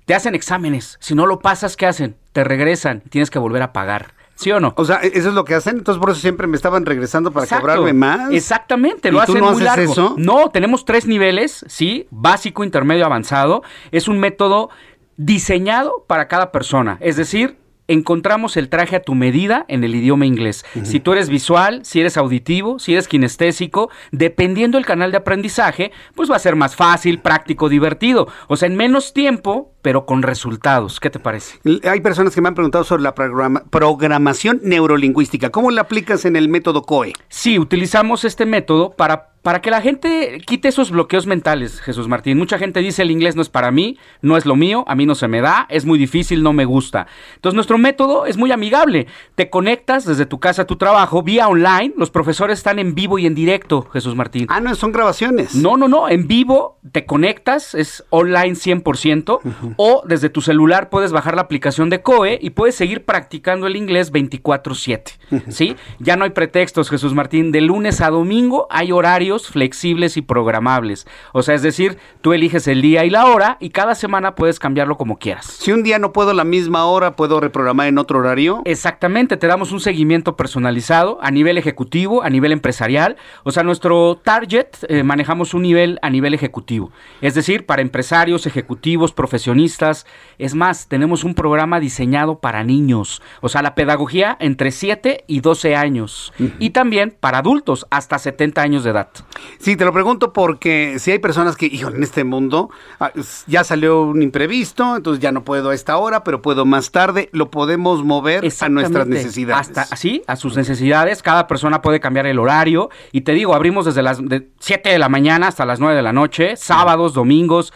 Te hacen exámenes. Si no lo pasas, ¿qué hacen? Te regresan tienes que volver a pagar. ¿Sí o no? O sea, eso es lo que hacen, entonces por eso siempre me estaban regresando para Exacto. cobrarme más. Exactamente, ¿Y lo tú hacen no muy haces largo. eso? No, tenemos tres niveles, sí, básico, intermedio, avanzado. Es un método diseñado para cada persona, es decir, encontramos el traje a tu medida en el idioma inglés. Si tú eres visual, si eres auditivo, si eres kinestésico, dependiendo del canal de aprendizaje, pues va a ser más fácil, práctico, divertido. O sea, en menos tiempo, pero con resultados. ¿Qué te parece? Hay personas que me han preguntado sobre la programa- programación neurolingüística. ¿Cómo la aplicas en el método COE? Sí, utilizamos este método para, para que la gente quite esos bloqueos mentales, Jesús Martín. Mucha gente dice el inglés no es para mí, no es lo mío, a mí no se me da, es muy difícil, no me gusta. Entonces nuestro método es muy amigable. Te conectas desde tu casa a tu trabajo vía online. Los profesores están en vivo y en directo, Jesús Martín. Ah, no, son grabaciones. No, no, no, en vivo te conectas, es online 100%, o desde tu celular puedes bajar la aplicación de COE y puedes seguir practicando el inglés 24/7, ¿sí? Ya no hay pretextos, Jesús Martín, de lunes a domingo hay horarios flexibles y programables, o sea, es decir, tú eliges el día y la hora y cada semana puedes cambiarlo como quieras. Si un día no puedo la misma hora, ¿puedo reprogramar en otro horario? Exactamente, te damos un seguimiento personalizado a nivel ejecutivo, a nivel empresarial. O sea, nuestro target eh, manejamos un nivel a nivel ejecutivo. Es decir, para empresarios, ejecutivos, profesionistas. Es más, tenemos un programa diseñado para niños. O sea, la pedagogía entre 7 y 12 años. Y también para adultos hasta 70 años de edad. Sí, te lo pregunto porque si hay personas que, híjole, en este mundo ah, ya salió un imprevisto, entonces ya no puedo a esta hora, pero puedo más tarde, lo podemos mover a nuestras necesidades. Hasta así, a sus necesidades. Cada persona puede cambiar el horario. Y te digo, abrimos desde las de 7 de la mañana hasta las 9 de la noche, sábados, domingos.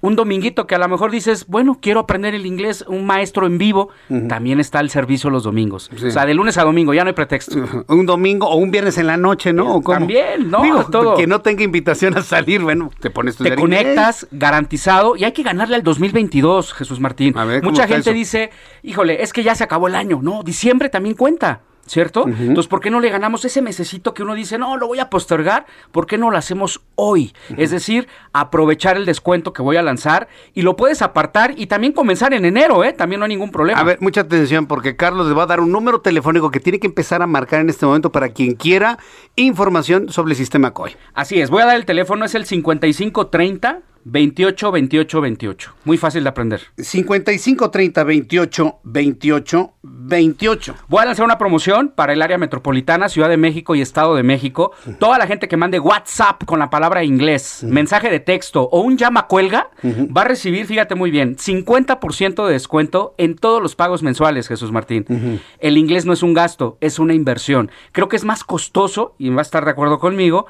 Un dominguito que a lo mejor dices, bueno, quiero aprender el inglés, un maestro en vivo, también está el servicio los domingos. Sí. O sea, de lunes a domingo, ya no hay pretexto. [laughs] Un domingo o un viernes en la noche, ¿no? ¿O cómo? También, ¿no? Digo, Todo. que no tenga invitación a salir, bueno, te pones tu Te conectas, garantizado, y hay que ganarle al 2022, Jesús Martín. ver, ¿cómo Mucha gente eso? dice, híjole, es que ya se acabó el año. No, diciembre también cuenta. ¿Cierto? Entonces, ¿por qué no le ganamos ese mesecito que uno dice, no, lo voy a postergar? ¿Por qué no lo hacemos hoy? Es decir, aprovechar el descuento que voy a lanzar y lo puedes apartar y también comenzar en enero, ¿eh? También no hay ningún problema. A ver, mucha atención porque Carlos le va a dar un número telefónico que tiene que empezar a marcar en este momento para quien quiera información sobre el sistema COI. Así es, voy a dar el teléfono, es el 5530 28 28 28. Muy fácil de aprender. 55 30 28 28 28. Voy a lanzar una promoción para el área metropolitana, Ciudad de México y Estado de México. Toda la gente que mande WhatsApp con la palabra inglés, mensaje de texto o un llama cuelga, va a recibir, fíjate muy bien, 50% de descuento en todos los pagos mensuales, Jesús Martín. El inglés no es un gasto, es una inversión. Creo que es más costoso, y va a estar de acuerdo conmigo,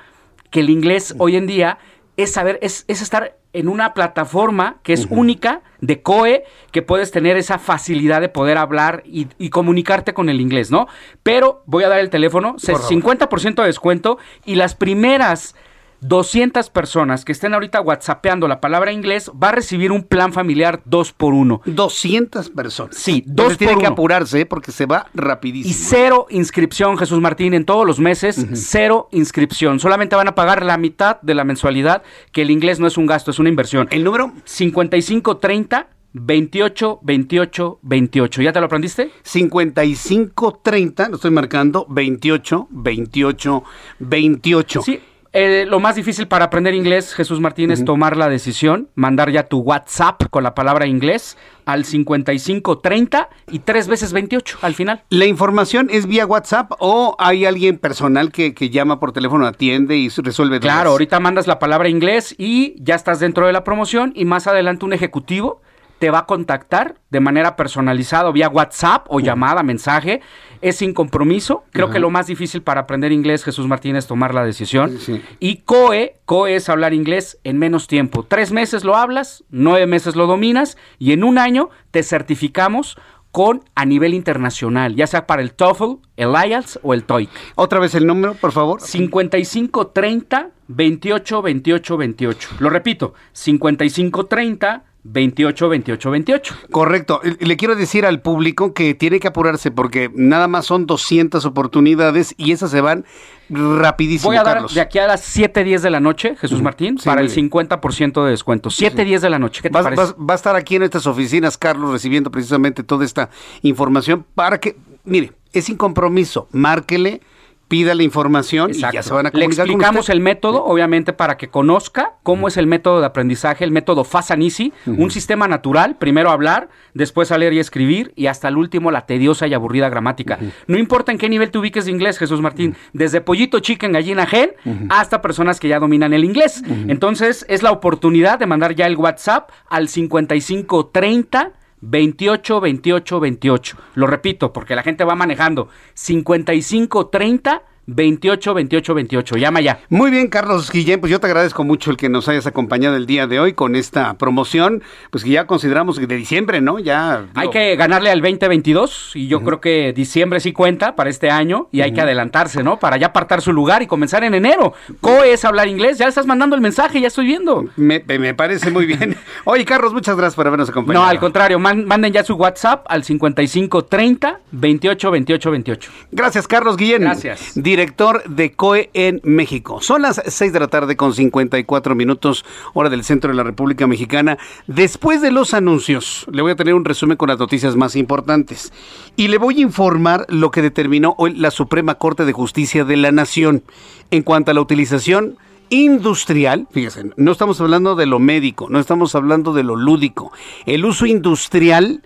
que el inglés hoy en día es saber, es, es estar en una plataforma que es única de COE, que puedes tener esa facilidad de poder hablar y, y comunicarte con el inglés, ¿no? Pero voy a dar el teléfono, se- Por favor. 50% de descuento y las primeras 200 personas que estén ahorita whatsappeando la palabra inglés va a recibir un plan familiar 2 por 1 200 personas. Sí, dos Entonces tiene por que uno. apurarse ¿eh? porque se va rapidísimo. Y cero inscripción, Jesús Martín, en todos los meses, cero inscripción. Solamente van a pagar la mitad de la mensualidad, que el inglés no es un gasto, es una inversión. ¿El número? 5530 28 28 28. ¿Ya te lo aprendiste? 55 30, lo estoy marcando, 28 28 28. Sí. Eh, lo más difícil para aprender inglés, Jesús Martín, es tomar la decisión, mandar ya tu WhatsApp con la palabra inglés al 5530 y tres veces 28 al final. ¿La información es vía WhatsApp o hay alguien personal que, que llama por teléfono, atiende y resuelve dudas? Claro, ahorita mandas la palabra inglés y ya estás dentro de la promoción y más adelante un ejecutivo te va a contactar de manera personalizada vía WhatsApp o llamada, mensaje. Es sin compromiso. Creo Ajá. que lo más difícil para aprender inglés, Jesús Martínez, tomar la decisión. Sí. Y COE, COE es hablar inglés en menos tiempo. Tres meses lo hablas, nueve meses lo dominas y en un año te certificamos con a nivel internacional, ya sea para el TOEFL, el IELTS o el TOEIC. Otra vez el número, por favor. 5530 28 28 28. Lo repito, 5530 28 28 28. Correcto. Le quiero decir al público que tiene que apurarse porque nada más son 200 oportunidades y esas se van rapidísimo, Voy a dar Carlos. de aquí a las 7 10 de la noche, Jesús Martín, Sí, para el bien. 50% de descuento. 7 10 de la noche, ¿qué te Vas- parece? vas- va a estar aquí en estas oficinas, Carlos, recibiendo precisamente toda esta información para que mire, es sin compromiso, márquele pida la información y ya se van a comunicar Le explicamos el método, obviamente, para que conozca cómo es el método de aprendizaje, el método Fasanisi, un sistema natural, primero hablar, después a leer y escribir, y hasta el último la tediosa y aburrida gramática. No importa en qué nivel te ubiques de inglés, Jesús Martín, desde pollito chicken, gallina gen, hasta personas que ya dominan el inglés. Entonces, es la oportunidad de mandar ya el WhatsApp al 5530 28 28 28. Lo repito, porque la gente va manejando. 55 30 28 28 28. Llama ya. Muy bien, Carlos Guillén, pues yo te agradezco mucho el que nos hayas acompañado el día de hoy con esta promoción, pues que ya consideramos de diciembre, ¿no? Ya hay que ganarle al 2022 y yo creo que diciembre sí cuenta para este año y hay que adelantarse, ¿no? Para ya apartar su lugar y comenzar en enero. COE es hablar inglés, ya estás mandando el mensaje, ya estoy viendo. Me, me parece muy bien. [laughs] Oye, Carlos, muchas gracias por habernos acompañado. No, al contrario, manden ya su WhatsApp al 55 30 28 28 28. Gracias, Carlos Guillén. Gracias director de COE en México. Son las 6 de la tarde con 54 minutos, hora del centro de la República Mexicana. Después de los anuncios, le voy a tener un resumen con las noticias más importantes. Y le voy a informar lo que determinó hoy la Suprema Corte de Justicia de la Nación en cuanto a la utilización industrial, fíjense, no estamos hablando de lo médico, no estamos hablando de lo lúdico, el uso industrial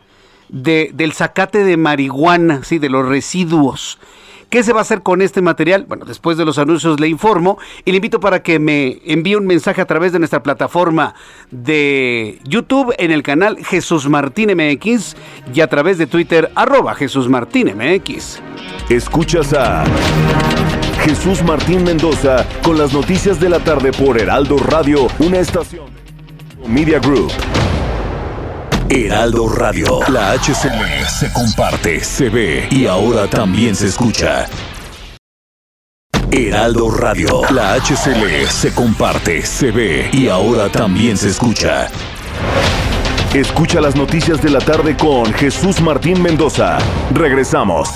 de, del zacate de marihuana, sí, de los residuos. ¿Qué se va a hacer con este material? Bueno, después de los anuncios le informo y le invito para que me envíe un mensaje a través de nuestra plataforma de YouTube en el canal Jesús Martín MX y a través de Twitter arroba Jesús Martín MX. Escuchas a Jesús Martín Mendoza con las noticias de la tarde por Heraldo Radio, una estación Media Group. Heraldo Radio. La HCL se comparte, se ve y ahora también se escucha. Heraldo Radio. La HCL se comparte, se ve y ahora también se escucha. Escucha las noticias de la tarde con Jesús Martín Mendoza. Regresamos.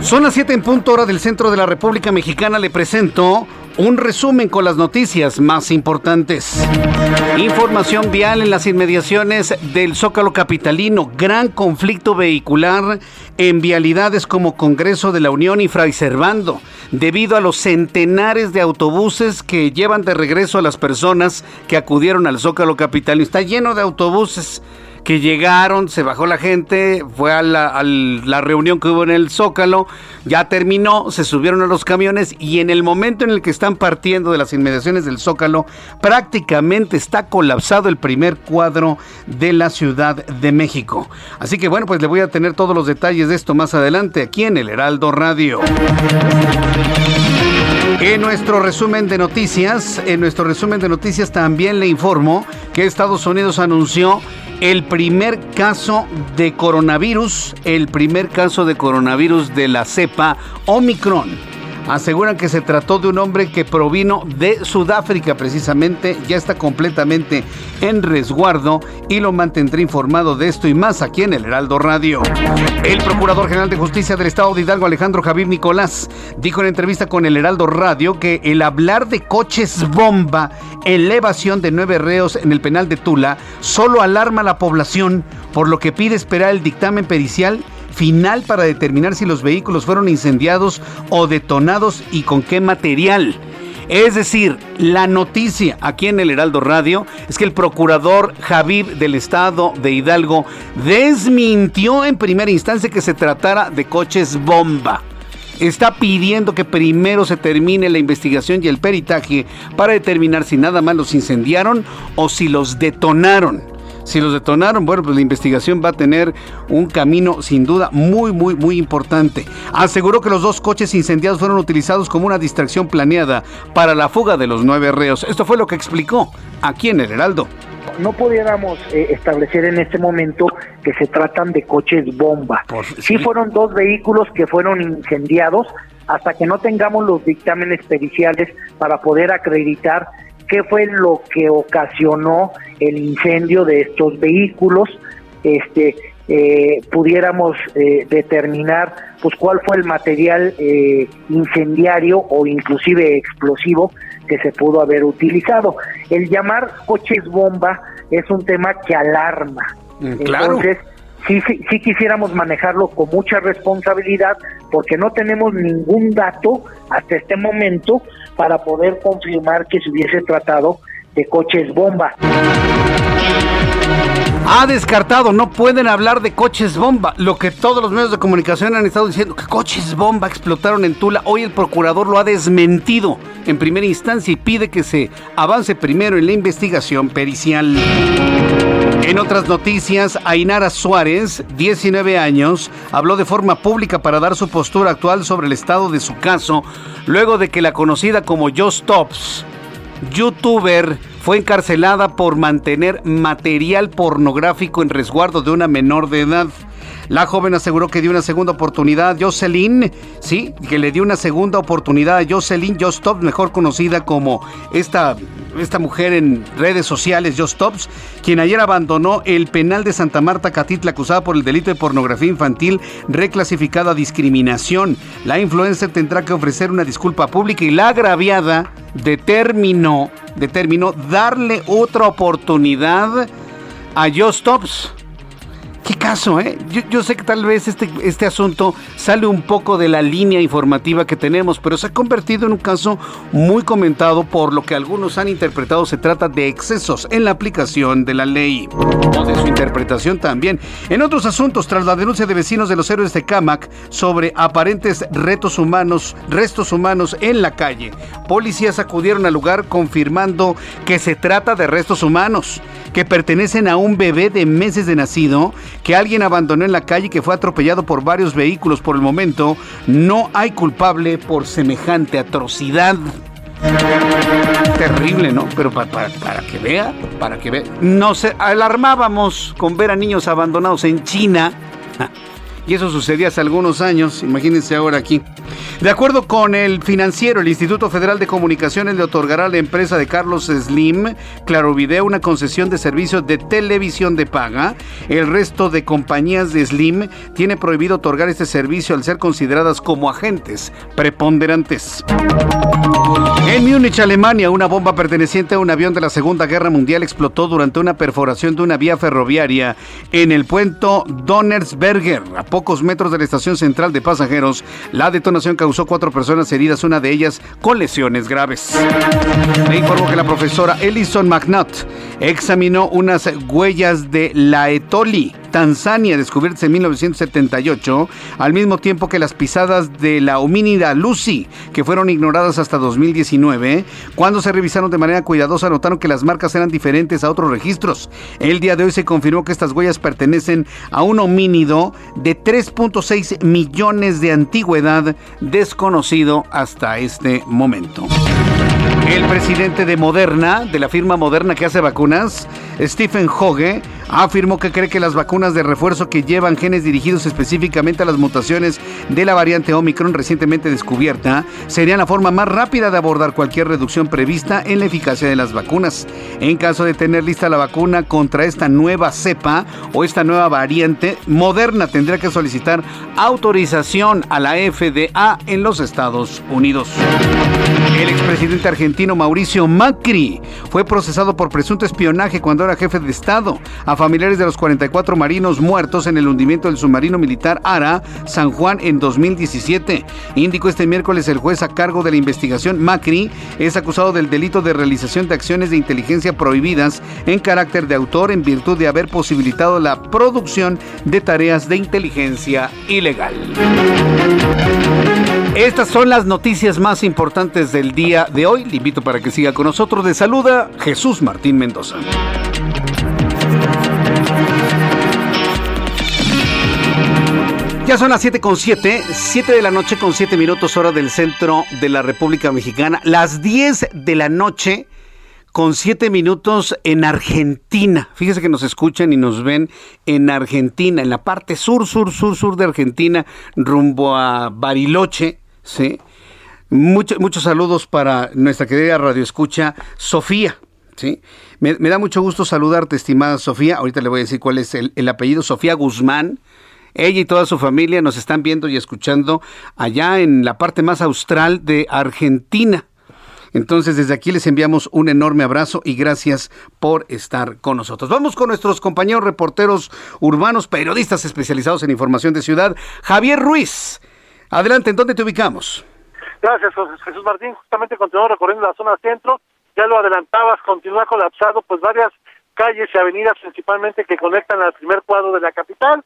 Son las 7 en punto hora del centro de la República Mexicana. Le presento un resumen con las noticias más importantes. Información vial en las inmediaciones del Zócalo Capitalino. Gran conflicto vehicular en vialidades como Congreso de la Unión y Fray Servando, debido a los centenares de autobuses que llevan de regreso a las personas que acudieron al Zócalo Capitalino. Está lleno de autobuses que llegaron, se bajó la gente, fue a la, la, reunión que hubo en el Zócalo, ya terminó, se subieron a los camiones y en el momento en el que están partiendo de las inmediaciones del Zócalo, prácticamente está colapsado el primer cuadro de la Ciudad de México. Así que bueno, pues le voy a tener todos los detalles de esto más adelante aquí en el Heraldo Radio. En nuestro resumen de noticias, en nuestro resumen de noticias también le informo que Estados Unidos anunció el primer caso de coronavirus, el primer caso de coronavirus de la cepa Omicron aseguran que se trató de un hombre que provino de Sudáfrica precisamente, ya está completamente en resguardo y lo mantendré informado de esto y más aquí en el Heraldo Radio. El Procurador General de Justicia del Estado de Hidalgo, Alejandro Javier Nicolás, dijo en entrevista con el Heraldo Radio que el hablar de coches bomba evasión de nueve reos en el penal de Tula solo alarma a la población, por lo que pide esperar el dictamen pericial final para determinar si los vehículos fueron incendiados o detonados y con qué material. Es decir, la noticia aquí en el Heraldo Radio es que el procurador Javid del estado de Hidalgo desmintió en primera instancia que se tratara de coches bomba. Está pidiendo que primero se termine la investigación y el peritaje para determinar si nada más los incendiaron o si los detonaron. Si los detonaron, bueno, pues la investigación va a tener un camino sin duda muy, muy, muy importante. Aseguró que los dos coches incendiados fueron utilizados como una distracción planeada para la fuga de los nueve reos. Esto fue lo que explicó aquí en el Heraldo no pudiéramos eh, establecer en este momento que se tratan de coches bomba. sí. fueron dos vehículos que fueron incendiados hasta que no tengamos los dictámenes periciales para poder acreditar qué fue lo que ocasionó el incendio de estos vehículos, este, eh, pudiéramos eh, determinar pues cuál fue el material eh, incendiario o inclusive explosivo que se pudo haber utilizado. El llamar coches bomba es un tema que alarma. Mm, claro. Entonces, sí, sí, sí quisiéramos manejarlo con mucha responsabilidad porque no tenemos ningún dato hasta este momento para poder confirmar que se hubiese tratado de coches bomba. Ha descartado, no pueden hablar de coches bomba. Lo que todos los medios de comunicación han estado diciendo, que coches bomba explotaron en Tula. Hoy el procurador lo ha desmentido en primera instancia y pide que se avance primero en la investigación pericial. En otras noticias, Ainara Suárez, 19 años, habló de forma pública para dar su postura actual sobre el estado de su caso, luego de que la conocida como Just Stops, youtuber, fue encarcelada por mantener material pornográfico en resguardo de una menor de edad. La joven aseguró que dio una segunda oportunidad a Jocelyn, sí, que le dio una segunda oportunidad a Jocelyn Jostops, mejor conocida como esta, esta mujer en redes sociales, Jostops, quien ayer abandonó el penal de Santa Marta Catitla acusada por el delito de pornografía infantil reclasificada a discriminación. La influencer tendrá que ofrecer una disculpa pública y la agraviada determinó, determinó darle otra oportunidad a Jostops qué caso, ¿eh? Yo, sé que tal vez este, este asunto sale un poco de la línea informativa que tenemos, pero se ha convertido en un caso muy comentado por lo que algunos han interpretado se trata de excesos en la aplicación de la ley o de su interpretación también. En otros asuntos, tras la denuncia de vecinos de los héroes de Camac sobre aparentes retos humanos, restos humanos en la calle, policías acudieron al lugar confirmando que se trata de restos humanos que pertenecen a un bebé de meses de nacido que alguien abandonó en la calle y que fue atropellado por varios vehículos. Por el momento, no hay culpable por semejante atrocidad. Terrible, ¿no? Pero para, que vea, para que vea. Nos alarmábamos con ver a niños abandonados en China. Y eso sucedía hace algunos años, imagínense ahora aquí. De acuerdo con el financiero, el Instituto Federal de Comunicaciones le otorgará a la empresa de Carlos Slim, Claro Video, una concesión de servicios de televisión de paga. El resto de compañías de Slim tiene prohibido otorgar este servicio al ser consideradas como agentes preponderantes. En Múnich, Alemania, una bomba perteneciente a un avión de la Segunda Guerra Mundial explotó durante una perforación de una vía ferroviaria en el puente Donnersberger, pocos metros de la estación central de pasajeros. La detonación causó cuatro personas heridas, una de ellas con lesiones graves. Le informo que la profesora Ellison McNutt examinó unas huellas de la Etoli, Tanzania, descubiertas en 1978, al mismo tiempo que las pisadas de la homínida Lucy, que fueron ignoradas hasta 2019. Cuando se revisaron de manera cuidadosa, notaron que las marcas eran diferentes a otros registros. El día de hoy se confirmó que estas huellas pertenecen a un homínido de 3.6 millones de antigüedad desconocido hasta este momento. El presidente de Moderna, de la firma Moderna que hace vacunas, Stephen Hoge, afirmó que cree que las vacunas de refuerzo que llevan genes dirigidos específicamente a las mutaciones de la variante Omicron recientemente descubierta serían la forma más rápida de abordar cualquier reducción prevista en la eficacia de las vacunas. En caso de tener lista la vacuna contra esta nueva cepa o esta nueva variante, Moderna tendría que solicitar autorización a la FDA en los Estados Unidos. El expresidente argentino Mauricio Macri fue procesado por presunto espionaje cuando era jefe de Estado a familiares de los 44 marinos muertos en el hundimiento del submarino militar Ara San Juan en 2017. Indicó este miércoles el juez a cargo de la investigación Macri es acusado del delito de realización de acciones de inteligencia prohibidas en carácter de autor en virtud de haber posibilitado la producción de tareas de inteligencia ilegal. Estas son las noticias más importantes del día de hoy. Invito para que siga con nosotros. De saluda Jesús Martín Mendoza. Ya son las 7 con 7, 7 de la noche con 7 minutos hora del centro de la República Mexicana, las 10 de la noche con 7 minutos en Argentina. Fíjese que nos escuchan y nos ven en Argentina, en la parte sur, sur, sur, sur de Argentina, rumbo a Bariloche, ¿sí? Muchos saludos para nuestra querida radioescucha Sofía, ¿sí? Me, da mucho gusto saludarte, estimada Sofía. Ahorita le voy a decir cuál es el apellido, Sofía Guzmán. Ella y toda su familia nos están viendo y escuchando allá en la parte más austral de Argentina. Entonces, desde aquí les enviamos un enorme abrazo y gracias por estar con nosotros. Vamos con nuestros compañeros reporteros urbanos, periodistas especializados en información de ciudad. Javier Ruiz, adelante, ¿en dónde te ubicamos? Gracias, Jesús Martín. Justamente continuamos recorriendo la zona centro. Ya lo adelantabas, continúa colapsado, pues varias calles y avenidas principalmente que conectan al primer cuadro de la capital.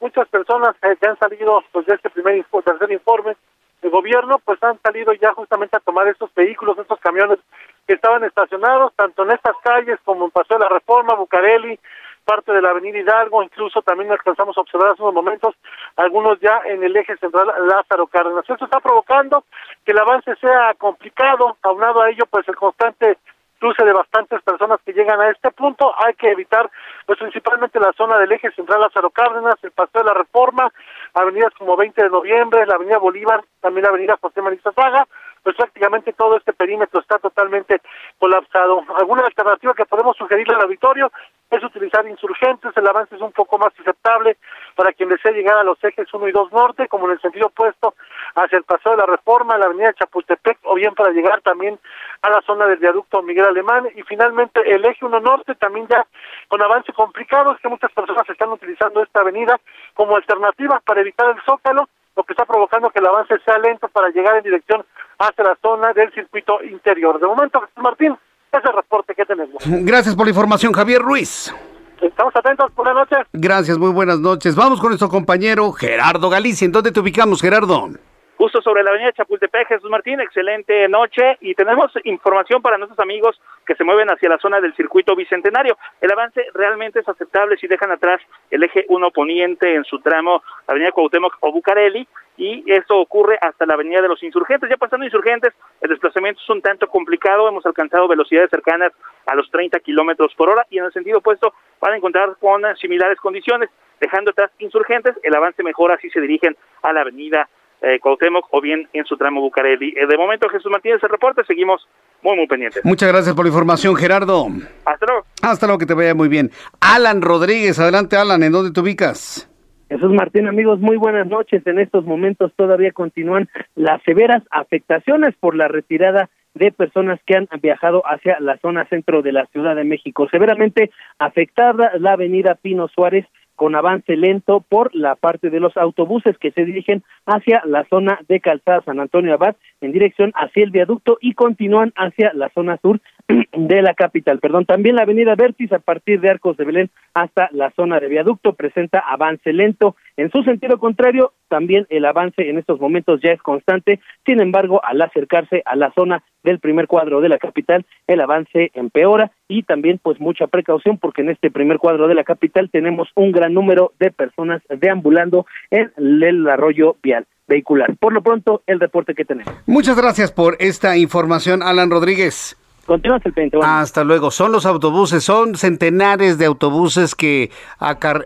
Muchas personas eh, que han salido pues, de este primer tercer informe de gobierno, pues han salido ya justamente a tomar estos vehículos, estos camiones que estaban estacionados, tanto en estas calles como en Paseo de la Reforma, Bucareli, parte de la Avenida Hidalgo, incluso también alcanzamos a observar hace unos momentos algunos ya en el eje central Lázaro Cárdenas. Esto está provocando que el avance sea complicado, aunado a ello pues el constante cruce de bastantes personas que llegan a este punto. Hay que evitar, pues principalmente la zona del eje central Lázaro Cárdenas, el Paseo de la Reforma, avenidas como 20 de noviembre, la avenida Bolívar, también la avenida José María Zaga, pues prácticamente todo este perímetro está totalmente colapsado. ¿Alguna alternativa que podemos sugerirle al auditorio? Es utilizar insurgentes, el avance es un poco más aceptable para quien desee llegar a los ejes 1 y 2 norte, como en el sentido opuesto hacia el Paseo de la Reforma, la avenida Chapultepec, o bien para llegar también a la zona del viaducto Miguel Alemán, y finalmente el eje 1 norte también ya con avance complicado, es que muchas personas están utilizando esta avenida como alternativa para evitar el zócalo, lo que está provocando que el avance sea lento para llegar en dirección hacia la zona del circuito interior. De momento, Martín, es el reporte que tenemos. Gracias por la información, Javier Ruiz. Estamos atentos, buenas noches. Gracias, muy buenas noches. Vamos con nuestro compañero Gerardo Galicia. ¿En dónde te ubicamos, Gerardo? Justo sobre la avenida Chapultepec, Jesús Martín, excelente noche y tenemos información para nuestros amigos que se mueven hacia la zona del circuito bicentenario. El avance realmente es aceptable si dejan atrás el eje 1 poniente en su tramo avenida Cuauhtémoc o Bucareli y esto ocurre hasta la avenida de los insurgentes. Ya pasando insurgentes, el desplazamiento es un tanto complicado, hemos alcanzado velocidades cercanas a los 30 kilómetros por hora y en el sentido opuesto van a encontrar con similares condiciones. Dejando atrás insurgentes, el avance mejora si se dirigen a la avenida eh, Cuauhtémoc o bien en su tramo Bucareli. Eh, de momento, Jesús Martínez, el reporte, seguimos muy, muy pendientes. Muchas gracias por la información, Gerardo. Hasta luego. Hasta luego, que te vaya muy bien. Alan Rodríguez, adelante, Alan, ¿en dónde te ubicas? Jesús Martín, amigos, muy buenas noches. En estos momentos todavía continúan las severas afectaciones por la retirada de personas que han viajado hacia la zona centro de la Ciudad de México. Severamente afectada la avenida Pino Suárez con avance lento por la parte de los autobuses que se dirigen hacia la zona de Calzada San Antonio Abad en dirección hacia el viaducto y continúan hacia la zona sur [clears throat] de la capital. Perdón, también la avenida Vértiz a partir de Arcos de Belén hasta la zona de viaducto presenta avance lento. En su sentido contrario, también el avance en estos momentos ya es constante. Sin embargo, al acercarse a la zona del primer cuadro de la capital, el avance empeora y también pues mucha precaución porque en este primer cuadro de la capital tenemos un gran número de personas deambulando en el arroyo vial vehicular. Por lo pronto, el reporte que tenemos. Muchas gracias por esta información, Alan Rodríguez. Continúa el 20. Hasta luego. Son los autobuses, son centenares de autobuses que acar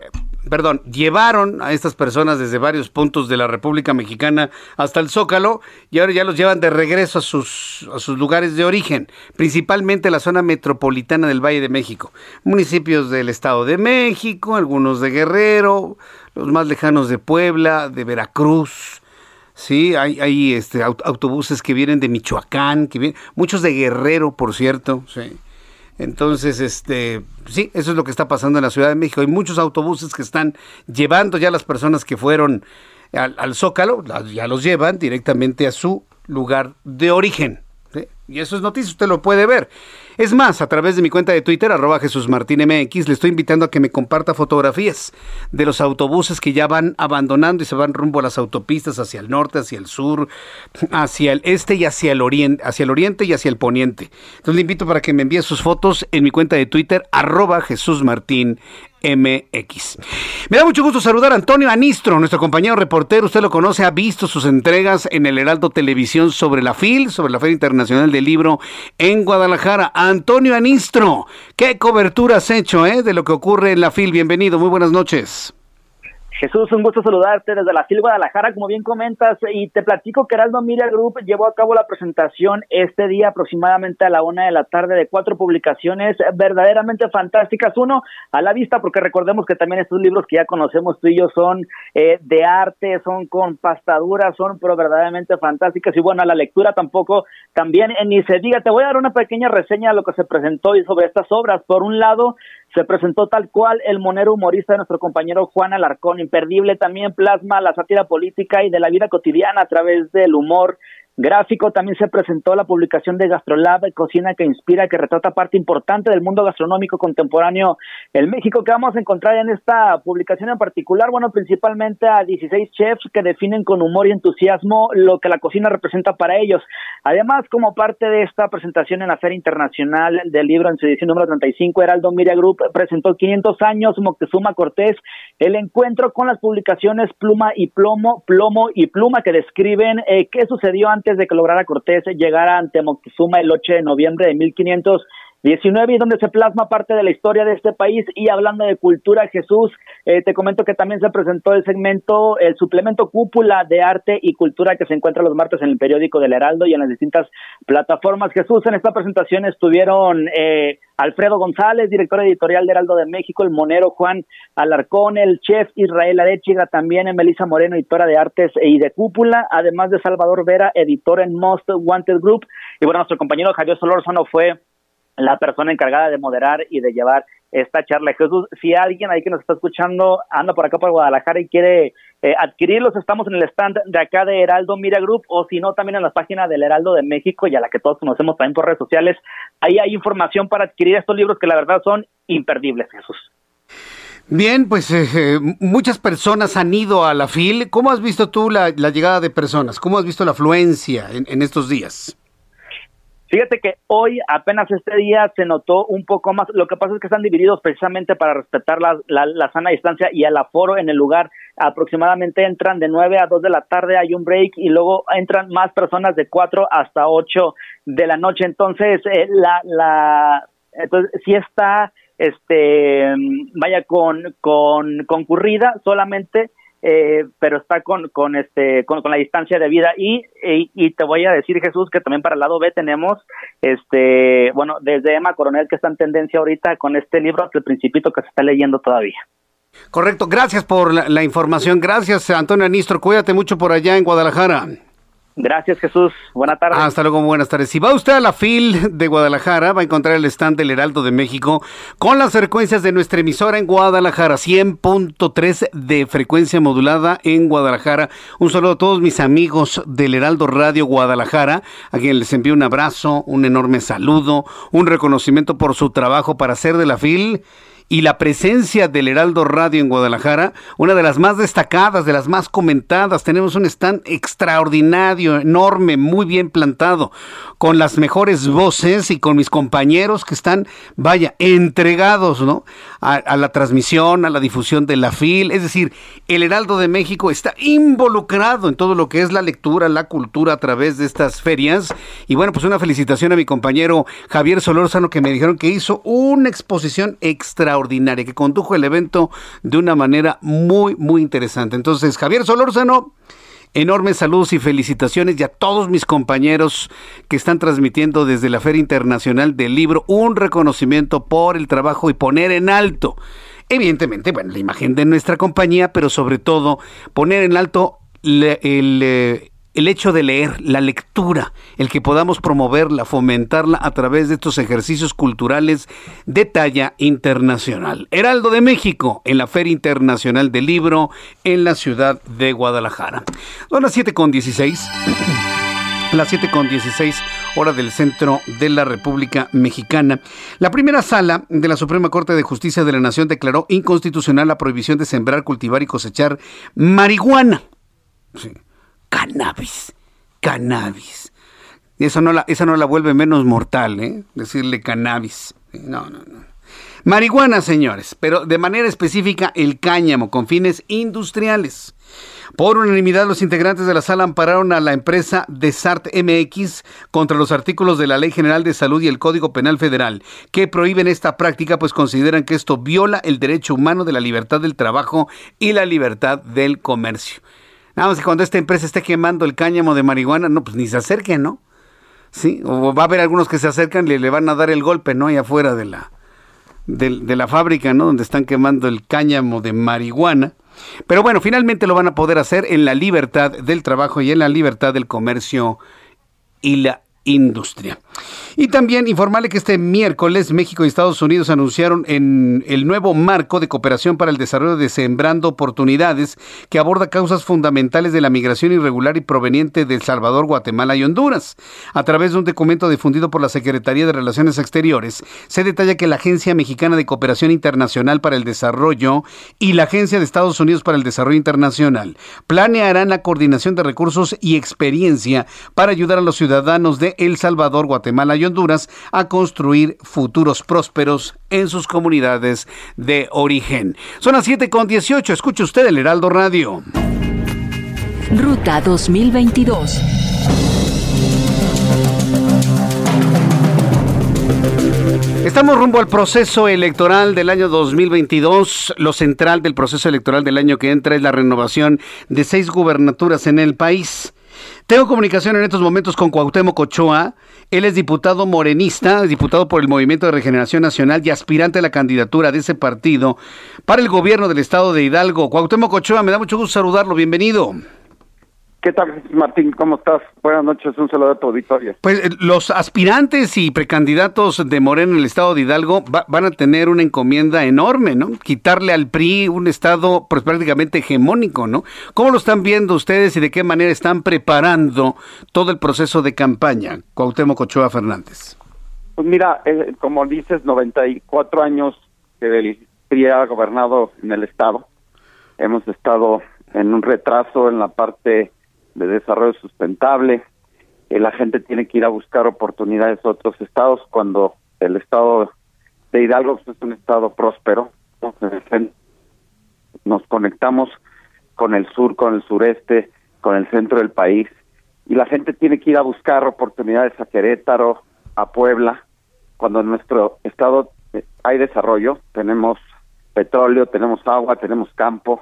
perdón, llevaron a estas personas desde varios puntos de la República Mexicana hasta el Zócalo y ahora ya los llevan de regreso a sus, a sus lugares de origen, principalmente la zona metropolitana del Valle de México, municipios del Estado de México, algunos de Guerrero, los más lejanos de Puebla, de Veracruz. Sí, hay, hay este, autobuses que vienen de Michoacán, que vienen, muchos de Guerrero, por cierto, sí. Entonces, este, sí, eso es lo que está pasando en la Ciudad de México. Hay muchos autobuses que están llevando ya las personas que fueron al, Zócalo, ya los llevan directamente a su lugar de origen. Y eso es noticia, usted lo puede ver. Es más, a través de mi cuenta de Twitter, arroba Jesús Martín MX, le estoy invitando a que me comparta fotografías de los autobuses que ya van abandonando y se van rumbo a las autopistas hacia el norte, hacia el sur, hacia el este y hacia el oriente, hacia el oriente y hacia el poniente. Entonces le invito para que me envíe sus fotos en mi cuenta de Twitter, arroba Jesús Martín MX. Me da mucho gusto saludar a Antonio Anistro, nuestro compañero reportero. Usted lo conoce, ha visto sus entregas en el Heraldo Televisión sobre la FIL, sobre la Feria Internacional del Libro en Guadalajara. Antonio Anistro, ¿qué cobertura has hecho eh, de lo que ocurre en la FIL? Bienvenido, muy buenas noches. Jesús, un gusto saludarte desde la FIL Guadalajara, como bien comentas, y te platico que Heraldo Media Group llevó a cabo la presentación este día aproximadamente a la una de la tarde de cuatro publicaciones verdaderamente fantásticas. Uno, a la vista, porque recordemos que también estos libros que ya conocemos tú y yo son eh, de arte, son con pastaduras, son pero verdaderamente fantásticas. Y bueno, a la lectura tampoco, también eh, ni se diga, te voy a dar una pequeña reseña de lo que se presentó y sobre estas obras. Por un lado, se presentó tal cual el monero humorista de nuestro compañero Juan Alarcón, imperdible también plasma la sátira política y de la vida cotidiana a través del humor gráfico. También se presentó la publicación de Gastrolab, Cocina que Inspira, que retrata parte importante del mundo gastronómico contemporáneo en México, que vamos a encontrar en esta publicación en particular, bueno, principalmente a 16 chefs que definen con humor y entusiasmo lo que la cocina representa para ellos. Además, como parte de esta presentación en la Feria Internacional del Libro en su edición número 35, Heraldo Miria Group presentó 500 años Moctezuma Cortés, el encuentro con las publicaciones Pluma y Plomo, Plomo y Pluma que describen eh, qué sucedió antes de que lograra Cortés llegar ante Moctezuma el 8 de noviembre de 1519 y donde se plasma parte de la historia de este país y hablando de cultura Jesús eh, te comento que también se presentó el segmento el suplemento cúpula de arte y cultura que se encuentra los martes en el periódico del Heraldo y en las distintas plataformas Jesús en esta presentación estuvieron eh, Alfredo González, director editorial de Heraldo de México, el monero Juan Alarcón, el chef Israel Arechiga, también en Melissa Moreno, editora de artes y de cúpula, además de Salvador Vera, editor en Most Wanted Group. Y bueno, nuestro compañero Javier Solorzano fue la persona encargada de moderar y de llevar esta charla. Jesús, si alguien ahí que nos está escuchando anda por acá por Guadalajara y quiere eh, adquirirlos, estamos en el stand de acá de Heraldo Mira Group o si no también en la página del Heraldo de México y a la que todos conocemos también por redes sociales. Ahí hay información para adquirir estos libros que la verdad son imperdibles, Jesús. Bien, pues eh, eh, muchas personas han ido a la FIL. ¿Cómo has visto tú la, llegada de personas? ¿Cómo has visto la afluencia en estos días? Fíjate que hoy, apenas este día, se notó un poco más. Lo que pasa es que están divididos precisamente para respetar la, la, sana distancia y el aforo en el lugar. Aproximadamente entran de 9 a 2 de la tarde, hay un break y luego entran más personas de 4 hasta 8 de la noche. Entonces, eh, la, la, entonces, sí está, este, vaya, con, con concurrida solamente eh, pero está con, con este con, la distancia de vida. Y, y, te voy a decir Jesús que también para el lado B tenemos este bueno desde Emma Coronel que está en tendencia ahorita con este libro hasta el principito que se está leyendo todavía. Correcto. Gracias por la, la información. Gracias Antonio Anistro cuídate mucho por allá en Guadalajara Gracias, Jesús. Buenas tardes. Hasta luego, buenas tardes. Si va usted a la FIL de Guadalajara, va a encontrar el stand del Heraldo de México con las frecuencias de nuestra emisora en Guadalajara, 100.3 de frecuencia modulada en Guadalajara. Un saludo a todos mis amigos del Heraldo Radio Guadalajara, a quien les envío un abrazo, un enorme saludo, un reconocimiento por su trabajo para hacer de la FIL y la presencia del Heraldo Radio en Guadalajara, una de las más destacadas, de las más comentadas. Tenemos un stand extraordinario, enorme, muy bien plantado, con las mejores voces y con mis compañeros que están, vaya, entregados, ¿no? A, la transmisión, a la difusión de la FIL. Es decir, el Heraldo de México está involucrado en todo lo que es la lectura, la cultura a través de estas ferias. Y bueno, pues una felicitación a mi compañero Javier Solórzano que me dijeron que hizo una exposición extraordinaria que condujo el evento de una manera muy, muy interesante. Entonces, Javier Solórzano, enormes saludos y felicitaciones y a todos mis compañeros que están transmitiendo desde la Feria Internacional del Libro un reconocimiento por el trabajo y poner en alto, evidentemente, bueno, la imagen de nuestra compañía, pero sobre todo poner en alto el, eh, el hecho de leer, la lectura, el que podamos promoverla, fomentarla a través de estos ejercicios culturales de talla internacional. Heraldo de México, en la Feria Internacional del Libro, en la ciudad de Guadalajara. Son las 7.16. Las 7.16 hora del centro de la República Mexicana. La primera sala de la Suprema Corte de Justicia de la Nación declaró inconstitucional la prohibición de sembrar, cultivar y cosechar marihuana. Sí cannabis, cannabis. Eso no la, esa no la vuelve menos mortal, ¿eh? Decirle cannabis. No, no, no. Marihuana, señores, pero de manera específica el cáñamo con fines industriales. Por unanimidad, los integrantes de la sala ampararon a la empresa Desart MX contra los artículos de la Ley General de Salud y el Código Penal Federal que prohíben esta práctica, pues consideran que esto viola el derecho humano de la libertad del trabajo y la libertad del comercio. Nada más que cuando esta empresa esté quemando el cáñamo de marihuana, no, pues ni se acerquen, ¿no? Sí, o va a haber algunos que se acercan y le van a dar el golpe, ¿no? Ahí afuera de la, de la fábrica, ¿no? Donde están quemando el cáñamo de marihuana. Pero bueno, finalmente lo van a poder hacer en la libertad del trabajo y en la libertad del comercio y la industria. Y también informarle que este miércoles México y Estados Unidos anunciaron en el nuevo marco de cooperación para el desarrollo de Sembrando Oportunidades que aborda causas fundamentales de la migración irregular y proveniente de El Salvador, Guatemala y Honduras. A través de un documento difundido por la Secretaría de Relaciones Exteriores, se detalla que la Agencia Mexicana de Cooperación Internacional para el Desarrollo y la Agencia de Estados Unidos para el Desarrollo Internacional planearán la coordinación de recursos y experiencia para ayudar a los ciudadanos de El Salvador, Guatemala y Honduras a construir futuros prósperos en sus comunidades de origen. Son las 7 con 18. Escuche usted el Heraldo Radio. Ruta 2022. Estamos rumbo al proceso electoral del año 2022. Lo central del proceso electoral del año que entra es la renovación de seis gubernaturas en el país. Tengo comunicación en estos momentos con Cuauhtémoc Ochoa. Él es diputado morenista, diputado por el Movimiento de Regeneración Nacional y aspirante a la candidatura de ese partido para el gobierno del estado de Hidalgo. Cuauhtémoc Ochoa, me da mucho gusto saludarlo. Bienvenido. ¿Qué tal, Martín? ¿Cómo estás? Buenas noches, un saludo a tu auditorio. Pues eh, los aspirantes y precandidatos de Morena en el estado de Hidalgo van a tener una encomienda enorme, ¿no? Quitarle al PRI un estado pues, prácticamente hegemónico, ¿no? ¿Cómo lo están viendo ustedes y de qué manera están preparando todo el proceso de campaña, Cuauhtémoc Ochoa Fernández? Pues mira, eh, como dices, 94 años que el PRI ha gobernado en el estado. Hemos estado en un retraso en la parte de desarrollo sustentable. Eh, la gente tiene que ir a buscar oportunidades a otros estados cuando el estado de Hidalgo pues, es un estado próspero. Nos conectamos con el sur, con el sureste, con el centro del país y la gente tiene que ir a buscar oportunidades a Querétaro, a Puebla, cuando en nuestro estado eh, hay desarrollo, tenemos petróleo, tenemos agua, tenemos campo,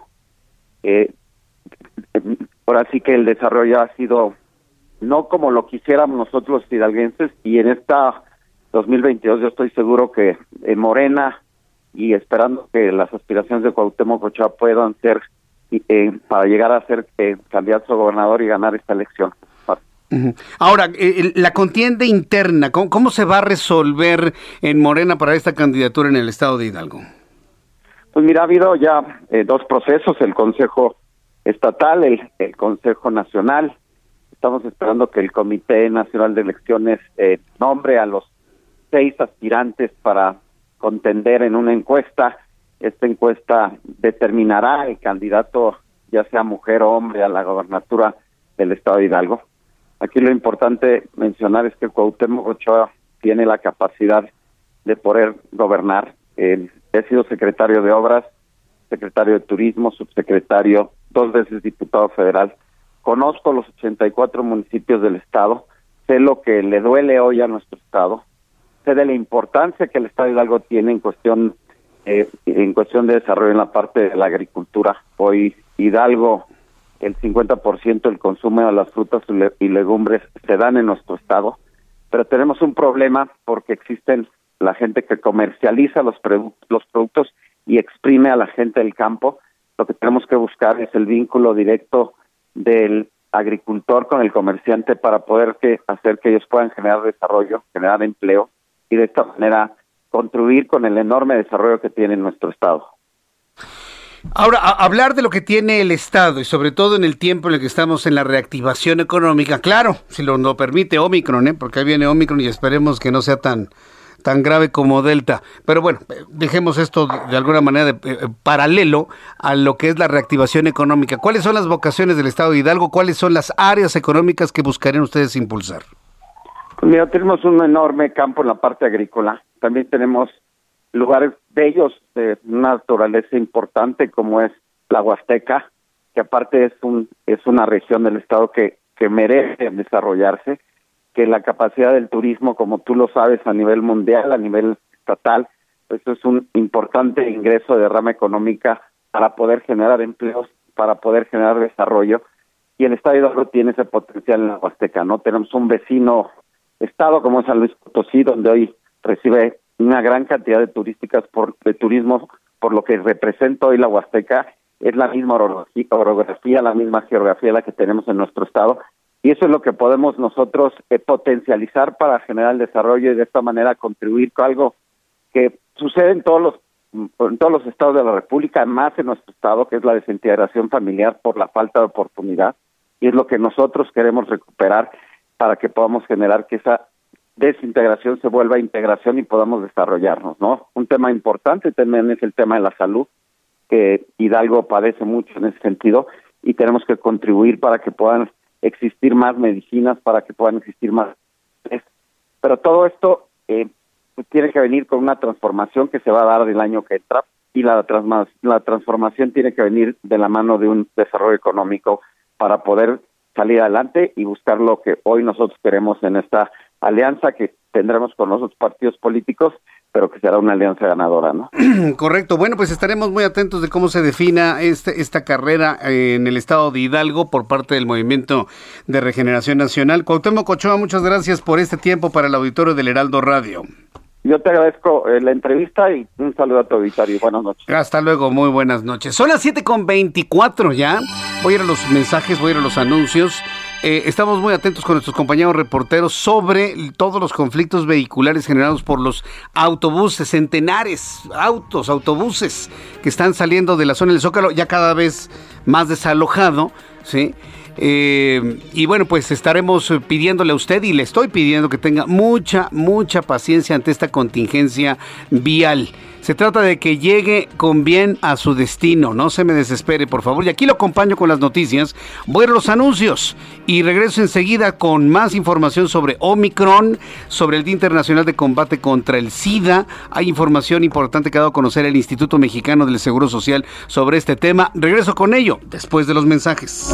eh, ahora sí que el desarrollo ha sido no como lo quisiéramos nosotros los hidalguenses y en esta 2022 yo estoy seguro que en Morena y esperando que las aspiraciones de Cuauhtémoc Ochoa puedan ser eh, para llegar a ser eh, candidato a gobernador y ganar esta elección. Ahora, eh, la contienda interna, ¿cómo, se va a resolver en Morena para esta candidatura en el estado de Hidalgo? Pues mira, ha habido ya dos procesos, el Consejo estatal, el, Consejo Nacional. Estamos esperando que el Comité Nacional de Elecciones eh, nombre a los seis aspirantes para contender en una encuesta. Esta encuesta determinará el candidato, ya sea mujer o hombre, a la gobernatura del Estado de Hidalgo. Aquí lo importante mencionar es que Cuauhtémoc Ochoa tiene la capacidad de poder gobernar. he sido secretario de Obras, secretario de Turismo, subsecretario dos veces diputado federal, conozco los 84 municipios del estado, sé lo que le duele hoy a nuestro estado, sé de la importancia que el estado Hidalgo tiene en cuestión eh, en cuestión de desarrollo en la parte de la agricultura. Hoy Hidalgo el 50% del consumo de las frutas y legumbres se dan en nuestro estado, pero tenemos un problema porque existen la gente que comercializa los, los productos y exprime a la gente del campo lo que tenemos que buscar es el vínculo directo del agricultor con el comerciante para poder que, hacer que ellos puedan generar desarrollo, generar empleo y de esta manera contribuir con el enorme desarrollo que tiene nuestro Estado. Ahora, hablar de lo que tiene el Estado y sobre todo en el tiempo en el que estamos en la reactivación económica, claro, si lo, lo permite Omicron, ¿eh? porque ahí viene Omicron y esperemos que no sea tan, tan grave como Delta. Pero bueno, dejemos esto de alguna manera de, eh, paralelo a lo que es la reactivación económica. ¿Cuáles son las vocaciones del Estado de Hidalgo? ¿Cuáles son las áreas económicas que buscarían ustedes impulsar? Pues mira, tenemos un enorme campo en la parte agrícola. También tenemos lugares bellos de una naturaleza importante como es la Huasteca, que aparte es un es una región del estado que que merece desarrollarse, que la capacidad del turismo, como tú lo sabes, a nivel mundial, a nivel estatal, pues es un importante ingreso de rama económica para poder generar empleos, para poder generar desarrollo. Y el Estado de Hidalgo tiene ese potencial en la Huasteca, ¿no? Tenemos un vecino estado como San Luis Potosí, donde hoy recibe una gran cantidad de turísticas por de turismo, por lo que representa hoy la Huasteca, es la misma orografía, la misma geografía la que tenemos en nuestro estado, y eso es lo que podemos nosotros eh, potencializar para generar el desarrollo y de esta manera contribuir con algo que sucede en todos los en todos los estados de la República, más en nuestro estado, que es la desintegración familiar por la falta de oportunidad, y es lo que nosotros queremos recuperar para que podamos generar que esa desintegración se vuelva integración y podamos desarrollarnos, ¿no? Un tema importante también es el tema de la salud, que Hidalgo padece mucho en ese sentido, y tenemos que contribuir para que puedan existir más medicinas, para que puedan existir más. Pero todo esto eh, tiene que venir con una transformación que se va a dar el año que entra y la, la transformación tiene que venir de la mano de un desarrollo económico para poder salir adelante y buscar lo que hoy nosotros queremos en esta alianza que tendremos con los otros partidos políticos pero que será una alianza ganadora, ¿no? [clears throat] Correcto. Bueno, pues estaremos muy atentos de cómo se defina este, esta carrera en el estado de Hidalgo por parte del Movimiento de Regeneración Nacional. Cuauhtémoc Ochoa, muchas gracias por este tiempo para el auditorio del Heraldo Radio. Yo te agradezco eh, la entrevista y un saludo a tu auditorio. Buenas noches. Hasta luego, muy buenas noches. Son las 7 con 24 ya. Voy a ir a los mensajes, voy a ir a los anuncios. Eh, estamos muy atentos con nuestros compañeros reporteros sobre todos los conflictos vehiculares generados por los autobuses, centenares, autos, autobuses que están saliendo de la zona del Zócalo, ya cada vez más desalojado, ¿sí? Eh, y bueno, pues estaremos pidiéndole a usted y le estoy pidiendo que tenga mucha, mucha paciencia ante esta contingencia vial. Se trata de que llegue con bien a su destino. No se me desespere, por favor. Y aquí lo acompaño con las noticias. Voy a los anuncios y regreso enseguida con más información sobre Omicron, sobre el Día Internacional de Combate contra el SIDA. Hay información importante que ha dado a conocer el Instituto Mexicano del Seguro Social sobre este tema. Regreso con ello después de los mensajes.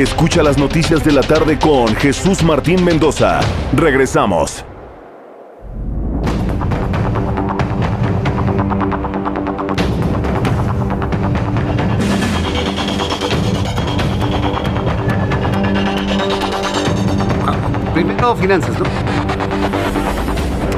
Escucha las noticias de la tarde con Jesús Martín Mendoza. Regresamos. Primero finanzas, ¿no?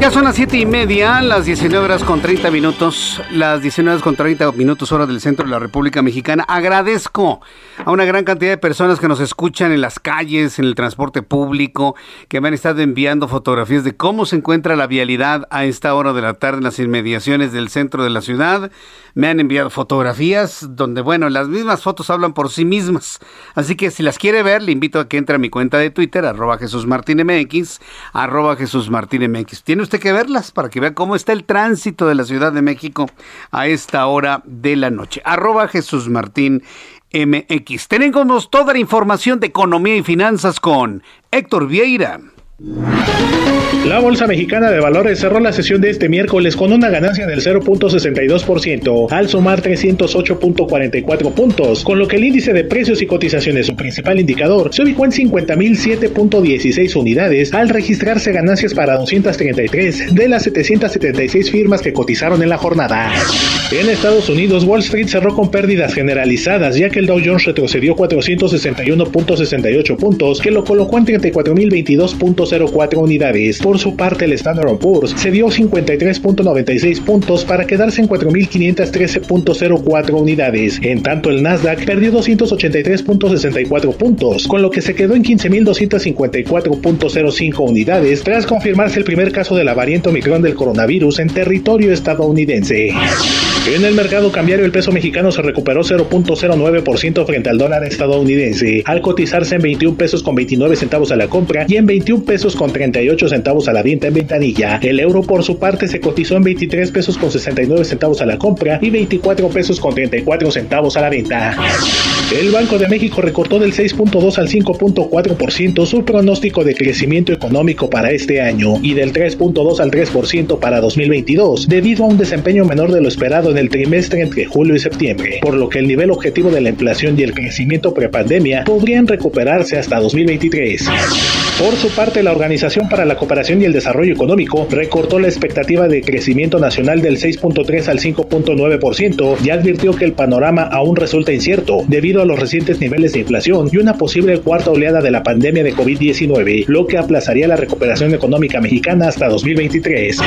Ya son las siete y media, las 19 horas con 30 minutos, las 19 horas con 30 minutos hora del centro de la República Mexicana. Agradezco a una gran cantidad de personas que nos escuchan en las calles, en el transporte público, que me han estado enviando fotografías de cómo se encuentra la vialidad a esta hora de la tarde en las inmediaciones del centro de la ciudad. Me han enviado fotografías donde, bueno, las mismas fotos hablan por sí mismas. Así que si las quiere ver, le invito a que entre a mi cuenta de Twitter, arroba Jesús Martín MX, arroba Jesús Martín MX. Tiene que verlas para que vea cómo está el tránsito de la Ciudad de México a esta hora de la noche. Arroba Jesús Martín MX. Tenemos toda la información de economía y finanzas con Héctor Vieira. La Bolsa Mexicana de Valores cerró la sesión de este miércoles con una ganancia del 0.62% al sumar 308.44 puntos, con lo que el índice de precios y cotizaciones, su principal indicador, se ubicó en 50.007.16 unidades al registrarse ganancias para 233 de las 776 firmas que cotizaron en la jornada. En Estados Unidos, Wall Street cerró con pérdidas generalizadas ya que el Dow Jones retrocedió 461.68 puntos, que lo colocó en 34.022 puntos 13.04 unidades. Por su parte, el Standard Poor's se dio 53.96 puntos para quedarse en 4.513.04 unidades. En tanto, el Nasdaq perdió 283.64 puntos, con lo que se quedó en 15.254.05 unidades tras confirmarse el primer caso de la variante Omicron del coronavirus en territorio estadounidense. En el mercado cambiario el peso mexicano se recuperó 0.09% frente al dólar estadounidense, al cotizarse en 21 pesos con 29 centavos a la compra y en 21 pesos con 38 centavos a la venta en ventanilla. El euro por su parte se cotizó en 23 pesos con 69 centavos a la compra y 24 pesos con 34 centavos a la venta. El Banco de México recortó del 6.2 al 5.4% su pronóstico de crecimiento económico para este año y del 3.2 al 3% para 2022, debido a un desempeño menor de lo esperado en el trimestre entre julio y septiembre, por lo que el nivel objetivo de la inflación y el crecimiento prepandemia podrían recuperarse hasta 2023. Por su parte, la Organización para la Cooperación y el Desarrollo Económico recortó la expectativa de crecimiento nacional del 6.3 al 5.9% y advirtió que el panorama aún resulta incierto debido a los recientes niveles de inflación y una posible cuarta oleada de la pandemia de COVID-19, lo que aplazaría la recuperación económica mexicana hasta 2023.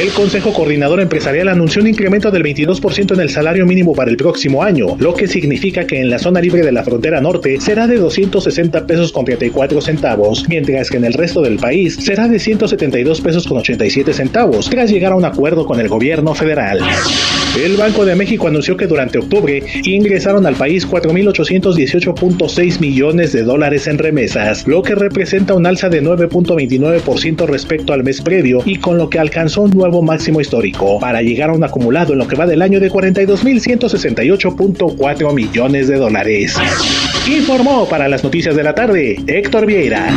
El Consejo Coordinador Empresarial anunció un incremento del 22% en el salario mínimo para el próximo año, lo que significa que en la zona libre de la frontera norte será de 260 pesos con 34 centavos, mientras que en el resto del país será de 172 pesos con 87 centavos, tras llegar a un acuerdo con el gobierno federal. El Banco de México anunció que durante octubre ingresaron al país 4.818.6 millones de dólares en remesas, lo que representa un alza de 9.29% respecto al mes previo y con lo que alcanzó un nuevo máximo histórico, para llegar a un acumulado en lo que va del año de 42.168.4 millones de dólares. Informó para las noticias de la tarde Héctor Vieira.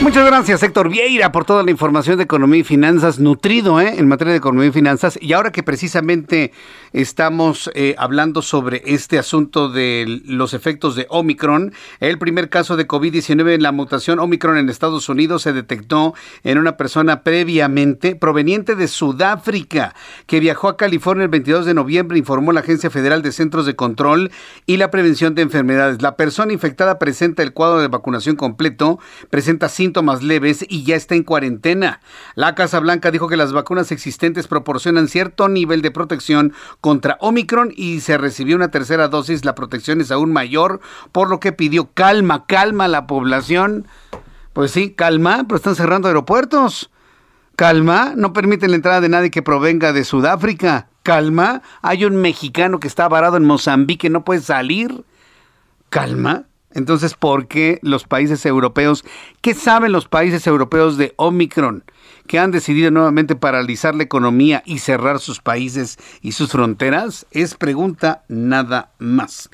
Muchas gracias, Héctor Vieira, por toda la información de economía y finanzas, nutrido ¿eh? en materia de economía y finanzas. Y ahora que precisamente estamos eh, hablando sobre este asunto de los efectos de Omicron, el primer caso de COVID-19 en la mutación Omicron en Estados Unidos se detectó en una persona previamente proveniente de Sudáfrica, que viajó a California el 22 de noviembre, informó la Agencia Federal de Centros de Control y la Prevención de Enfermedades. La persona infectada presenta el cuadro de vacunación completo, presenta síntomas leves y ya está en cuarentena. La Casa Blanca dijo que las vacunas existentes proporcionan cierto nivel de protección contra Omicron y se recibió una tercera dosis, la protección es aún mayor, por lo que pidió calma, calma a la población. Pues sí, calma, pero están cerrando aeropuertos. Calma, no permiten la entrada de nadie que provenga de Sudáfrica. Calma, hay un mexicano que está varado en Mozambique, no puede salir. Calma. Entonces, ¿por qué los países europeos, qué saben los países europeos de Omicron, que han decidido nuevamente paralizar la economía y cerrar sus países y sus fronteras? Es pregunta nada más.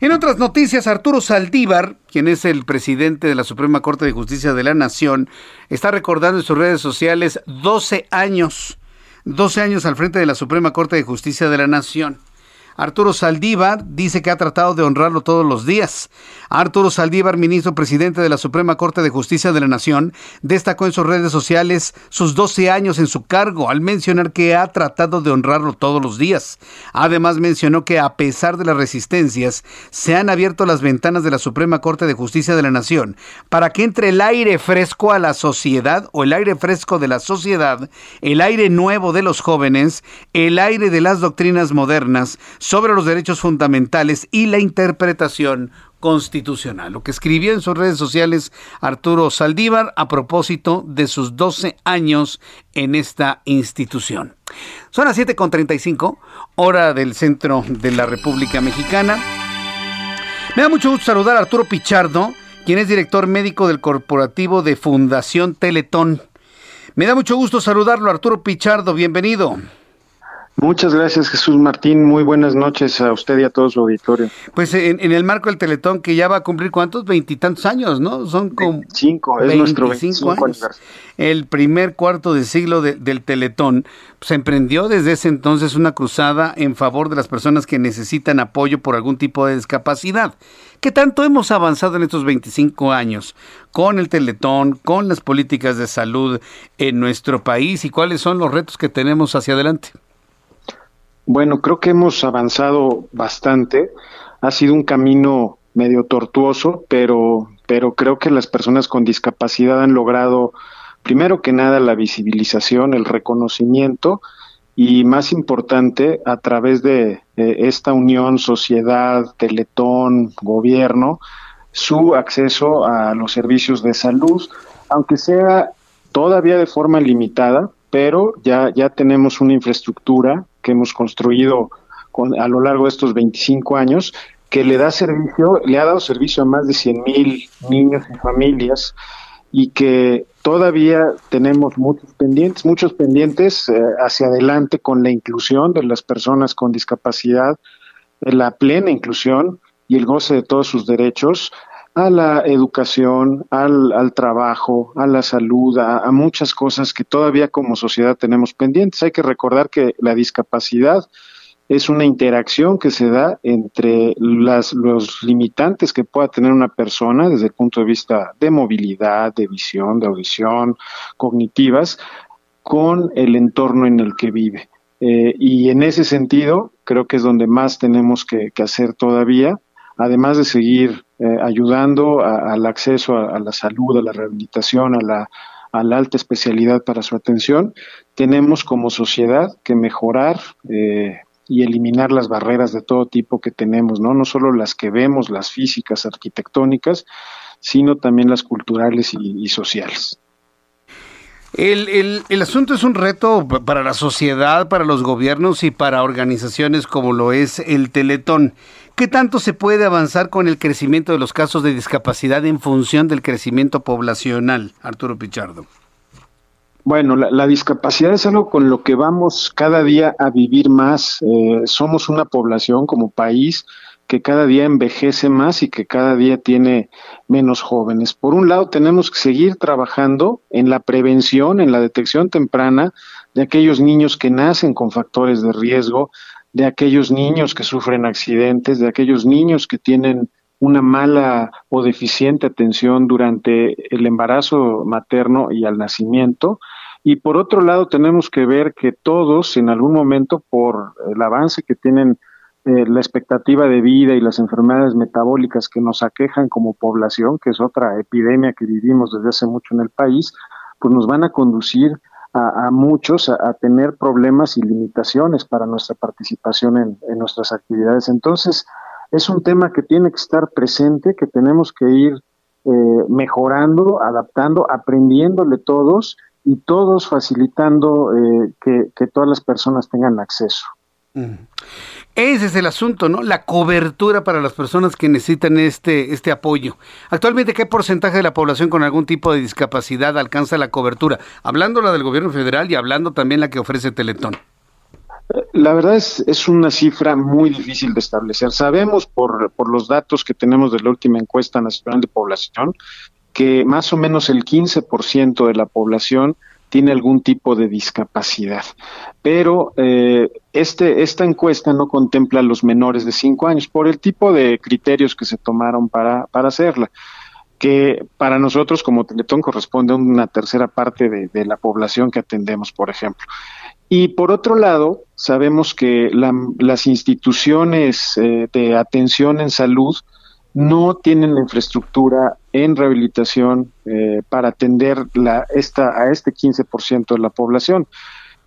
En otras noticias, Arturo Saldívar, quien es el presidente de la Suprema Corte de Justicia de la Nación, está recordando en sus redes sociales 12 años, 12 años al frente de la Suprema Corte de Justicia de la Nación. Arturo Saldívar dice que ha tratado de honrarlo todos los días. Arturo Saldívar, ministro presidente de la Suprema Corte de Justicia de la Nación, destacó en sus redes sociales sus 12 años en su cargo al mencionar que ha tratado de honrarlo todos los días. Además mencionó que a pesar de las resistencias, se han abierto las ventanas de la Suprema Corte de Justicia de la Nación para que entre el aire fresco a la sociedad o el aire fresco de la sociedad, el aire nuevo de los jóvenes, el aire de las doctrinas modernas, sobre los derechos fundamentales y la interpretación constitucional. Lo que escribió en sus redes sociales Arturo Saldívar a propósito de sus 12 años en esta institución. Son las 7.35, hora del centro de la República Mexicana. Me da mucho gusto saludar a Arturo Pichardo, quien es director médico del corporativo de Fundación Teletón. Me da mucho gusto saludarlo, Arturo Pichardo, bienvenido. Muchas gracias, Jesús Martín. Muy buenas noches a usted y a todo su auditorio. Pues en, en el marco del Teletón, que ya va a cumplir cuántos, veintitantos años, ¿no? Son como. Cinco, es nuestro 25 años. El primer cuarto de siglo del Teletón. Se emprendió desde ese entonces una cruzada en favor de las personas que necesitan apoyo por algún tipo de discapacidad. ¿Qué tanto hemos avanzado en estos 25 años con el Teletón, con las políticas de salud en nuestro país y cuáles son los retos que tenemos hacia adelante? Bueno, creo que hemos avanzado bastante. Ha sido un camino medio tortuoso, pero pero creo que las personas con discapacidad han logrado, primero que nada, la visibilización, el reconocimiento y más importante, a través de esta unión sociedad, teletón, gobierno, su acceso a los servicios de salud, aunque sea todavía de forma limitada, pero ya, ya tenemos una infraestructura que hemos construido con, a lo largo de estos 25 años que le da servicio, le ha dado servicio a más de 100 mil niños y familias y que todavía tenemos muchos pendientes, muchos pendientes eh, hacia adelante con la inclusión de las personas con discapacidad, la plena inclusión y el goce de todos sus derechos a la educación, al, al trabajo, a la salud, a, muchas cosas que todavía como sociedad tenemos pendientes. Hay que recordar que la discapacidad es una interacción que se da entre las, los limitantes que pueda tener una persona desde el punto de vista de movilidad, de visión, de audición, cognitivas, con el entorno en el que vive. Eh, y en ese sentido, creo que es donde más tenemos que hacer todavía, además de seguir eh, ayudando al acceso a, la salud, a la rehabilitación, a la, a la alta especialidad para su atención, tenemos como sociedad que mejorar eh, y eliminar las barreras de todo tipo que tenemos, ¿no? No solo las que vemos, las físicas, arquitectónicas, sino también las culturales y, y sociales. El, el, el, asunto es un reto para la sociedad, para los gobiernos y para organizaciones como lo es el Teletón. ¿Qué tanto se puede avanzar con el crecimiento de los casos de discapacidad en función del crecimiento poblacional, Arturo Pichardo? Bueno, la, discapacidad es algo con lo que vamos cada día a vivir más. Eh, somos una población como país que cada día envejece más y que cada día tiene menos jóvenes. Por un lado, tenemos que seguir trabajando en la prevención, en la detección temprana de aquellos niños que nacen con factores de riesgo, de aquellos niños que sufren accidentes, de aquellos niños que tienen una mala o deficiente atención durante el embarazo materno y al nacimiento. Y por otro lado, tenemos que ver que todos, en algún momento, por el avance que tienen eh, la expectativa de vida y las enfermedades metabólicas que nos aquejan como población, que es otra epidemia que vivimos desde hace mucho en el país, pues nos van a conducir a, a muchos a, tener problemas y limitaciones para nuestra participación en, nuestras actividades. Entonces, es un tema que tiene que estar presente, que tenemos que ir eh, mejorando, adaptando, aprendiéndole todos y todos facilitando eh, que, todas las personas tengan acceso. Ese es el asunto, ¿no? La cobertura para las personas que necesitan este, este apoyo. Actualmente, ¿qué porcentaje de la población con algún tipo de discapacidad alcanza la cobertura? Hablando la del gobierno federal y hablando también la que ofrece Teletón. La verdad es, es una cifra muy difícil de establecer. Sabemos por, por los datos que tenemos de la última encuesta nacional de población que más o menos el 15% de la población tiene algún tipo de discapacidad. Pero eh, este, esta encuesta no contempla a los menores de 5 años por el tipo de criterios que se tomaron para, hacerla que para nosotros como Teletón corresponde a una tercera parte de, la población que atendemos, por ejemplo. Y por otro lado, sabemos que la, las instituciones eh, de atención en salud no tienen la infraestructura en rehabilitación eh, para atender la, esta, a este 15% de la población.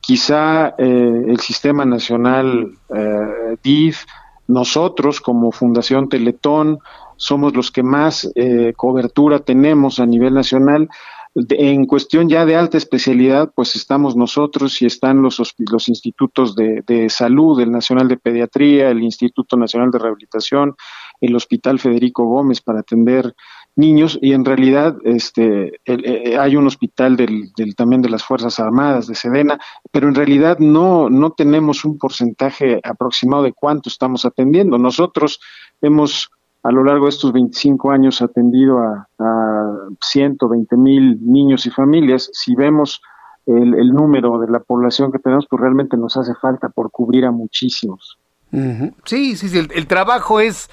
Quizá eh, el Sistema Nacional eh, DIF, nosotros como Fundación Teletón, somos los que más eh, cobertura tenemos a nivel nacional. En cuestión ya de alta especialidad, pues estamos nosotros y están los, los institutos de salud, el Nacional de Pediatría, el Instituto Nacional de Rehabilitación, el Hospital Federico Gómez para atender niños y en realidad este el, eh, hay un hospital del, del, también de las Fuerzas Armadas de Sedena, pero en realidad no no tenemos un porcentaje aproximado de cuánto estamos atendiendo. Nosotros hemos a lo largo de estos 25 años atendido a, a 120 mil niños y familias. Si vemos el, el, número de la población que tenemos, pues realmente nos hace falta por cubrir a muchísimos. Uh -huh. Sí, sí, sí, el, el trabajo es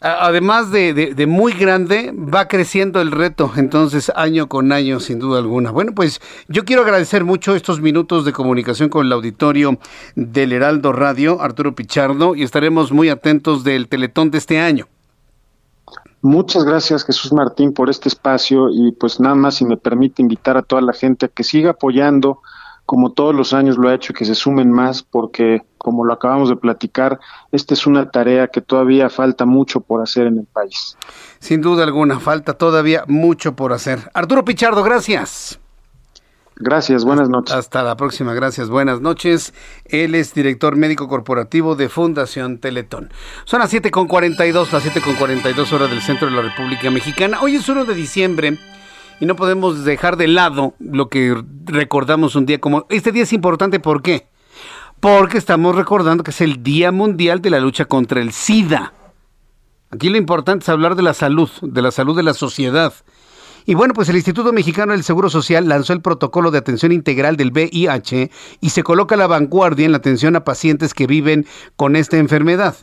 además de, de, muy grande, va creciendo el reto, entonces año con año, sin duda alguna. Bueno, pues yo quiero agradecer mucho estos minutos de comunicación con el auditorio del Heraldo Radio, Arturo Pichardo, y estaremos muy atentos del Teletón de este año. Muchas gracias Jesús Martín por este espacio y pues nada más si me permite invitar a toda la gente a que siga apoyando como todos los años lo ha hecho, que se sumen más porque como lo acabamos de platicar, esta es una tarea que todavía falta mucho por hacer en el país. Sin duda alguna, falta todavía mucho por hacer. Arturo Pichardo, gracias. Gracias, buenas noches. Hasta la próxima, gracias, buenas noches. Él es director médico corporativo de Fundación Teletón. Son las 7.42, las 7.42 horas del centro de la República Mexicana. Hoy es 1 de diciembre y no podemos dejar de lado lo que recordamos un día como... Este día es importante, ¿por qué? Porque estamos recordando que es el Día Mundial de la Lucha contra el SIDA. Aquí lo importante es hablar de la salud, de la salud de la sociedad. Y bueno, pues el Instituto Mexicano del Seguro Social lanzó el protocolo de atención integral del VIH y se coloca a la vanguardia en la atención a pacientes que viven con esta enfermedad.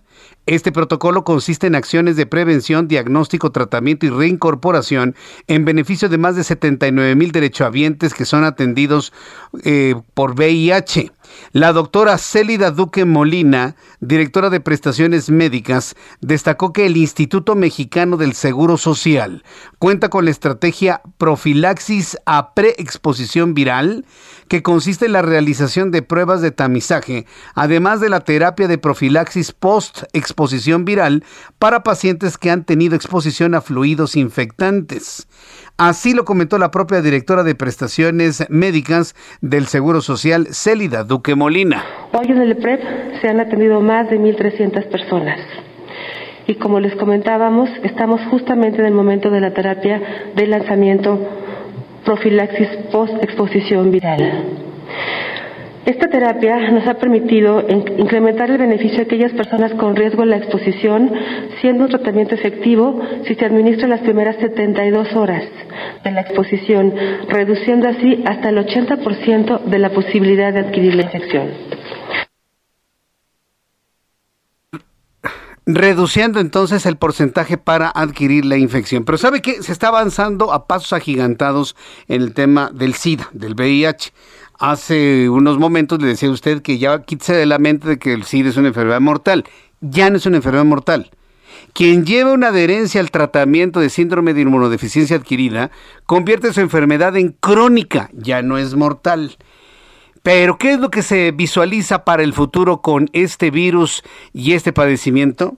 Este protocolo consiste en acciones de prevención, diagnóstico, tratamiento y reincorporación en beneficio de más de 79 mil derechohabientes que son atendidos eh, por VIH. La doctora Célida Duque Molina, directora de prestaciones médicas, destacó que el Instituto Mexicano del Seguro Social cuenta con la estrategia profilaxis a preexposición viral, que consiste en la realización de pruebas de tamizaje, además de la terapia de profilaxis post-exposición viral para pacientes que han tenido exposición a fluidos infectantes. Así lo comentó la propia directora de prestaciones médicas del Seguro Social, Célida Duque Molina. Hoy en el PREP se han atendido más de 1.300 personas. Y como les comentábamos, estamos justamente en el momento de la terapia de lanzamiento profilaxis post-exposición viral. Esta terapia nos ha permitido incrementar el beneficio de aquellas personas con riesgo de la exposición, siendo un tratamiento efectivo si se administra las primeras 72 horas de la exposición, reduciendo así hasta el 80% de la posibilidad de adquirir la infección. reduciendo entonces el porcentaje para adquirir la infección. Pero ¿sabe qué? Se está avanzando a pasos agigantados en el tema del SIDA, del VIH. Hace unos momentos le decía a usted que ya quítese de la mente de que el SIDA es una enfermedad mortal. Ya no es una enfermedad mortal. Quien lleva una adherencia al tratamiento de síndrome de inmunodeficiencia adquirida convierte su enfermedad en crónica, ya no es mortal. Pero ¿qué es lo que se visualiza para el futuro con este virus y este padecimiento?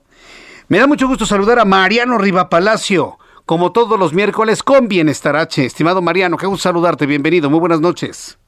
Me da mucho gusto saludar a Mariano Riva Palacio, como todos los miércoles con Bienestar H. Estimado Mariano, qué gusto saludarte, bienvenido, muy buenas noches.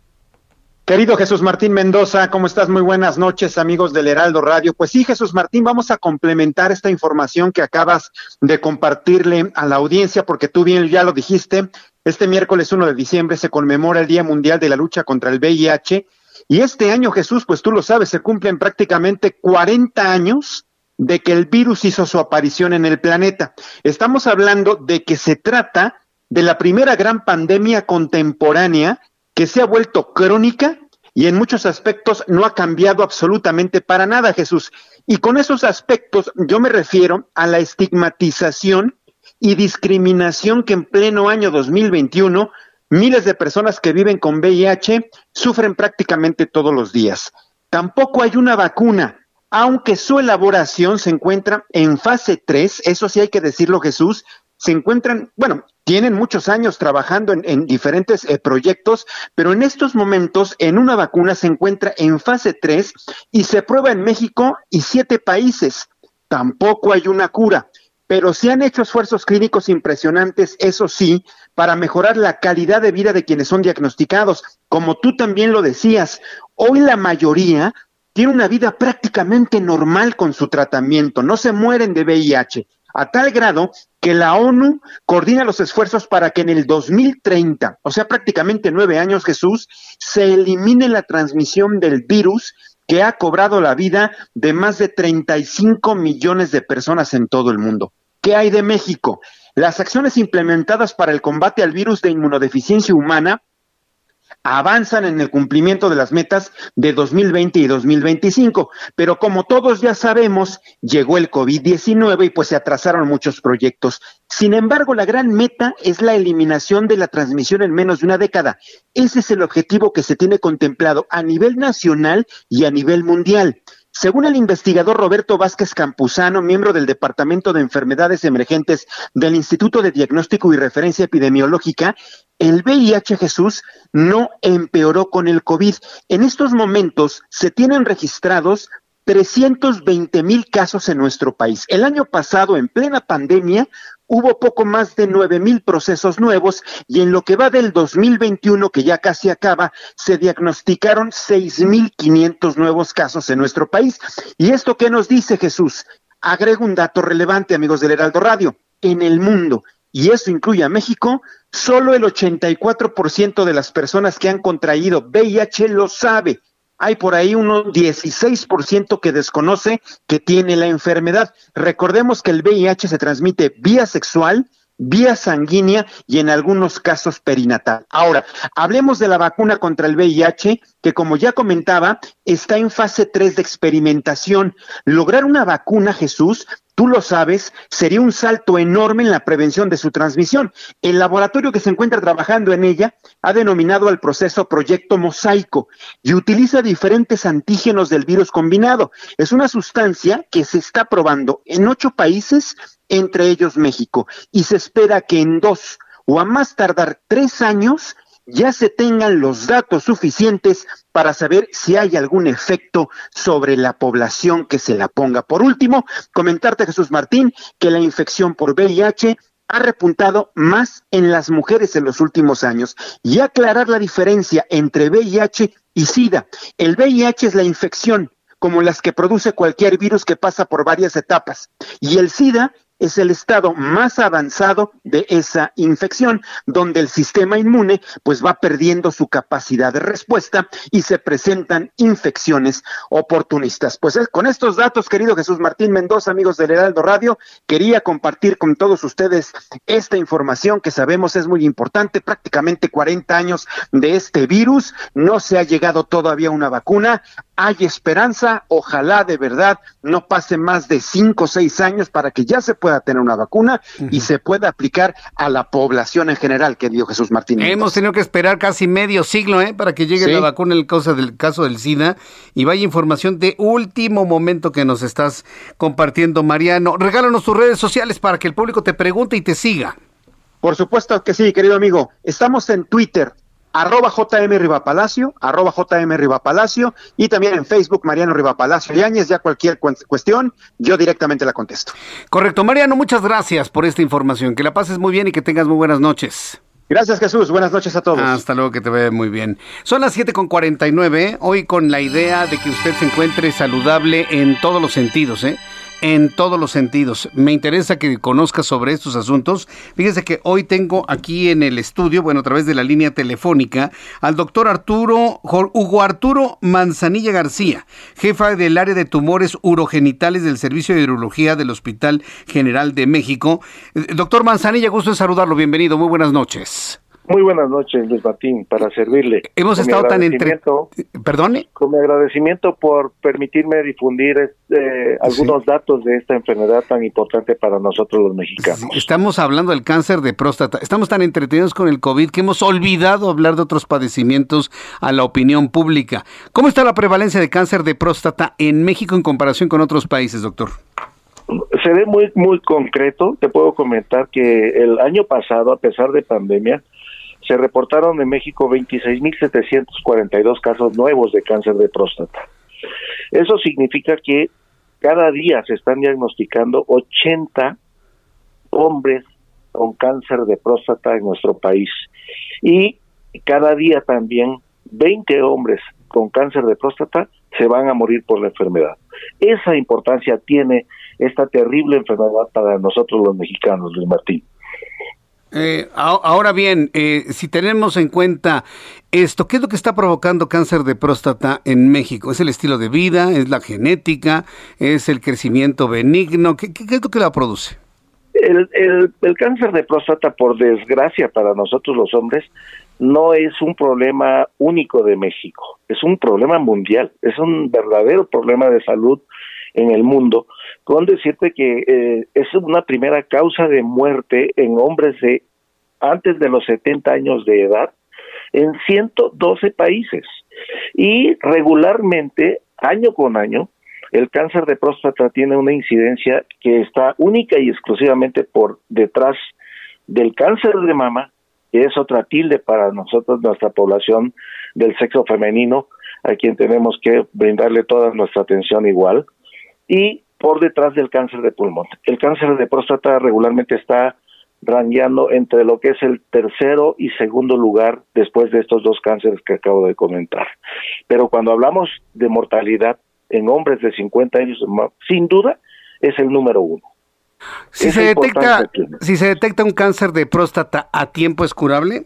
Querido Jesús Martín Mendoza, ¿cómo estás? Muy buenas noches, amigos del Heraldo Radio. Pues sí, Jesús Martín, vamos a complementar esta información que acabas de compartirle a la audiencia, porque tú bien ya lo dijiste, este miércoles 1 de diciembre se conmemora el Día Mundial de la Lucha contra el VIH, y este año, Jesús, pues tú lo sabes, se cumplen prácticamente 40 años de que el virus hizo su aparición en el planeta. Estamos hablando de que se trata de la primera gran pandemia contemporánea que se ha vuelto crónica y en muchos aspectos no ha cambiado absolutamente para nada, Jesús. Y con esos aspectos yo me refiero a la estigmatización y discriminación que en pleno año 2021 miles de personas que viven con VIH sufren prácticamente todos los días. Tampoco hay una vacuna, aunque su elaboración se encuentra en fase 3, eso sí hay que decirlo Jesús, se encuentran, bueno, tienen muchos años trabajando en, diferentes eh, proyectos, pero en estos momentos en una vacuna se encuentra en fase 3 y se prueba en México y siete países. Tampoco hay una cura, pero se han hecho esfuerzos clínicos impresionantes, eso sí, para mejorar la calidad de vida de quienes son diagnosticados. Como tú también lo decías, hoy la mayoría tiene una vida prácticamente normal con su tratamiento, no se mueren de VIH a tal grado que la ONU coordina los esfuerzos para que en el 2030, o sea, prácticamente nueve años, Jesús, se elimine la transmisión del virus que ha cobrado la vida de más de 35 millones de personas en todo el mundo. ¿Qué hay de México? Las acciones implementadas para el combate al virus de inmunodeficiencia humana avanzan en el cumplimiento de las metas de 2020 y 2025. Pero como todos ya sabemos, llegó el COVID-19 y pues se atrasaron muchos proyectos. Sin embargo, la gran meta es la eliminación de la transmisión en menos de una década. Ese es el objetivo que se tiene contemplado a nivel nacional y a nivel mundial. Según el investigador Roberto Vázquez Campuzano, miembro del Departamento de Enfermedades Emergentes del Instituto de Diagnóstico y Referencia Epidemiológica, el VIH Jesús no empeoró con el COVID. En estos momentos se tienen registrados 320 mil casos en nuestro país. El año pasado, en plena pandemia, hubo poco más de 9 mil procesos nuevos y en lo que va del 2021, que ya casi acaba, se diagnosticaron 6 mil 500 nuevos casos en nuestro país. ¿Y esto qué nos dice Jesús? Agrego un dato relevante, amigos del Heraldo Radio. En el mundo, y eso incluye a México, solo el 84% de las personas que han contraído VIH lo sabe. Hay por ahí un 16% que desconoce que tiene la enfermedad. Recordemos que el VIH se transmite vía sexual, vía sanguínea y en algunos casos perinatal. Ahora, hablemos de la vacuna contra el VIH, que como ya comentaba, está en fase 3 de experimentación. Lograr una vacuna, Jesús, tú lo sabes, sería un salto enorme en la prevención de su transmisión. El laboratorio que se encuentra trabajando en ella ha denominado al proceso Proyecto Mosaico y utiliza diferentes antígenos del virus combinado. Es una sustancia que se está probando en ocho países, entre ellos México, y se espera que en dos o a más tardar tres años ya se tengan los datos suficientes para saber si hay algún efecto sobre la población que se la ponga. Por último, comentarte, Jesús Martín, que la infección por VIH ha repuntado más en las mujeres en los últimos años y aclarar la diferencia entre VIH y SIDA. El VIH es la infección como las que produce cualquier virus que pasa por varias etapas y el SIDA es el estado más avanzado de esa infección, donde el sistema inmune pues va perdiendo su capacidad de respuesta y se presentan infecciones oportunistas. Pues con estos datos, querido Jesús Martín Mendoza, amigos del Heraldo Radio, quería compartir con todos ustedes esta información que sabemos es muy importante, prácticamente 40 años de este virus, no se ha llegado todavía una vacuna, hay esperanza, ojalá de verdad no pase más de cinco o seis años para que ya se pueda tener una vacuna y se pueda aplicar a la población en general, querido Jesús Martínez. Hemos tenido que esperar casi medio siglo ¿eh? para que llegue la vacuna en el caso, del caso del SIDA y vaya información de último momento que nos estás compartiendo, Mariano. Regálanos tus redes sociales para que el público te pregunte y te siga. Por supuesto que sí, querido amigo. Estamos en Twitter, arroba JM Rivapalacio, arroba JM Rivapalacio y también en Facebook Mariano Rivapalacio Yáñez, ya cualquier cuestión, yo directamente la contesto. Correcto, Mariano, muchas gracias por esta información, que la pases muy bien y que tengas muy buenas noches. Gracias Jesús, buenas noches a todos. Hasta luego, que te vea muy bien. Son las 7.49, hoy con la idea de que usted se encuentre saludable en todos los sentidos, ¿eh? En todos los sentidos. Me interesa que conozca sobre estos asuntos. Fíjese que hoy tengo aquí en el estudio, bueno, a través de la línea telefónica, al doctor Arturo, Hugo Arturo Manzanilla García, jefa del área de tumores urogenitales del Servicio de Urología del Hospital General de México. Eh, doctor Manzanilla, gusto en saludarlo. Bienvenido. Muy buenas noches. Muy buenas noches, Luis Martín, para servirle. Hemos estado tan entre... Perdone. Con mi agradecimiento por permitirme difundir este, algunos datos de esta enfermedad tan importante para nosotros los mexicanos. Estamos hablando del cáncer de próstata. Estamos tan entretenidos con el COVID que hemos olvidado hablar de otros padecimientos a la opinión pública. ¿Cómo está la prevalencia de cáncer de próstata en México en comparación con otros países, doctor? Se ve muy muy concreto. Te puedo comentar que el año pasado, a pesar de pandemia, se reportaron en México 26.742 casos nuevos de cáncer de próstata. Eso significa que cada día se están diagnosticando 80 hombres con cáncer de próstata en nuestro país y cada día también 20 hombres con cáncer de próstata se van a morir por la enfermedad. Esa importancia tiene esta terrible enfermedad para nosotros los mexicanos, Luis Martín. Eh, ahora bien, eh, si tenemos en cuenta esto, ¿qué es lo que está provocando cáncer de próstata en México? ¿Es el estilo de vida? ¿Es la genética? ¿Es el crecimiento benigno? ¿Qué, es lo que la produce? El, el, cáncer de próstata, por desgracia para nosotros los hombres, no es un problema único de México, es un problema mundial, es un verdadero problema de salud en el mundo con decirte que eh, es una primera causa de muerte en hombres de antes de los 70 años de edad en 112 países. Y regularmente, año con año, el cáncer de próstata tiene una incidencia que está única y exclusivamente por detrás del cáncer de mama, que es otra tilde para nosotros, nuestra población del sexo femenino, a quien tenemos que brindarle toda nuestra atención igual, y por detrás del cáncer de pulmón. El cáncer de próstata regularmente está rangueando entre lo que es el tercero y segundo lugar después de estos dos cánceres que acabo de comentar. Pero cuando hablamos de mortalidad en hombres de 50 años, sin duda, es el número uno. Si se, detecta, si se detecta un cáncer de próstata a tiempo, ¿es curable?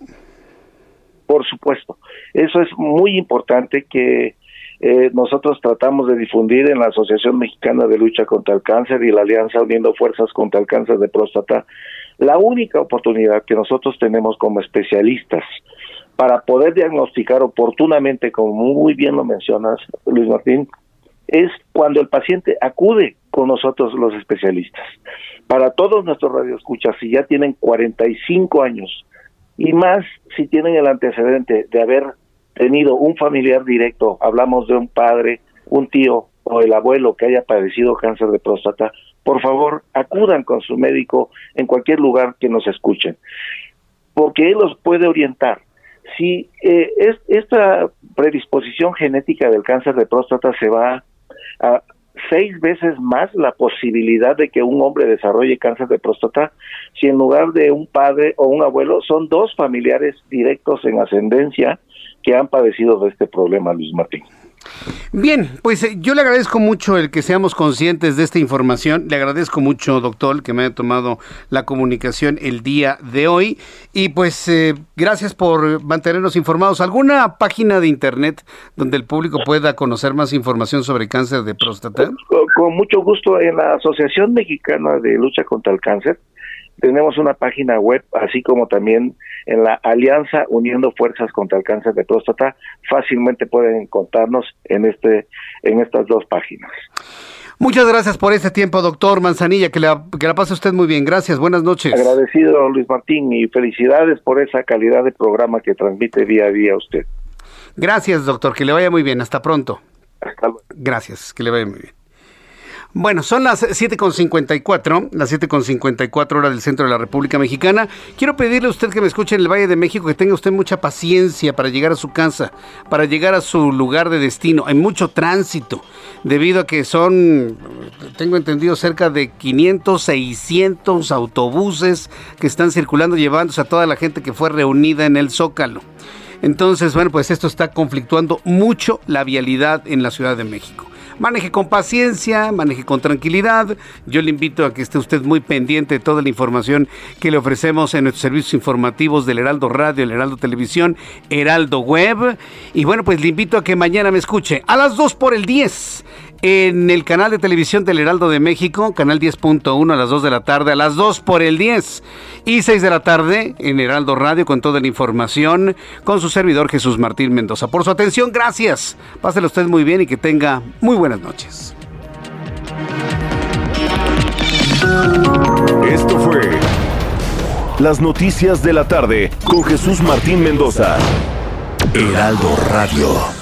Por supuesto. Eso es muy importante que eh, nosotros tratamos de difundir en la Asociación Mexicana de Lucha contra el Cáncer y la Alianza Uniendo Fuerzas contra el Cáncer de Próstata. La única oportunidad que nosotros tenemos como especialistas para poder diagnosticar oportunamente, como muy bien lo mencionas, Luis Martín, es cuando el paciente acude con nosotros los especialistas. Para todos nuestros radioescuchas, si ya tienen 45 años y más si tienen el antecedente de haber tenido un familiar directo, hablamos de un padre, un tío o el abuelo que haya padecido cáncer de próstata, por favor acudan con su médico en cualquier lugar que nos escuchen, porque él los puede orientar. Si eh, es, esta predisposición genética del cáncer de próstata se va a seis veces más la posibilidad de que un hombre desarrolle cáncer de próstata si en lugar de un padre o un abuelo son dos familiares directos en ascendencia que han padecido de este problema, Luis Martín. Bien, pues eh, yo le agradezco mucho el que seamos conscientes de esta información. Le agradezco mucho, doctor, que me haya tomado la comunicación el día de hoy. Y pues eh, gracias por mantenernos informados. ¿Alguna página de internet donde el público pueda conocer más información sobre cáncer de próstata? con mucho gusto en la Asociación Mexicana de Lucha contra el Cáncer tenemos una página web, así como también en la Alianza Uniendo Fuerzas contra el Cáncer de Próstata. Fácilmente pueden encontrarnos en, este, en estas dos páginas. Muchas gracias por este tiempo, doctor Manzanilla. Que la, que la pase usted muy bien. Gracias. Buenas noches. Agradecido, Luis Martín, y felicidades por esa calidad de programa que transmite día a día usted. Gracias, doctor. Que le vaya muy bien. Hasta pronto. Hasta luego. Gracias. Que le vaya muy bien. Bueno, son las 7.54, las 7.54 horas del centro de la República Mexicana. Quiero pedirle a usted que me escuche en el Valle de México que tenga usted mucha paciencia para llegar a su casa, para llegar a su lugar de destino. Hay mucho tránsito, debido a que son, tengo entendido, cerca de 500, 600 autobuses que están circulando llevándose a toda la gente que fue reunida en el Zócalo. Entonces, bueno, pues esto está conflictuando mucho la vialidad en la Ciudad de México. Maneje con paciencia, maneje con tranquilidad. Yo le invito a que esté usted muy pendiente de toda la información que le ofrecemos en nuestros servicios informativos del Heraldo Radio, el Heraldo Televisión, Heraldo Web. Y bueno, pues le invito a que mañana me escuche a las 2 por el 10 en el canal de televisión del Heraldo de México, canal 10.1 a las 2 de la tarde, a las 2 por el 10 y 6 de la tarde en Heraldo Radio con toda la información con su servidor Jesús Martín Mendoza. Por su atención, gracias. Páselo usted muy bien y que tenga muy buenas noches. Esto fue Las Noticias de la Tarde con Jesús Martín Mendoza. Heraldo Radio.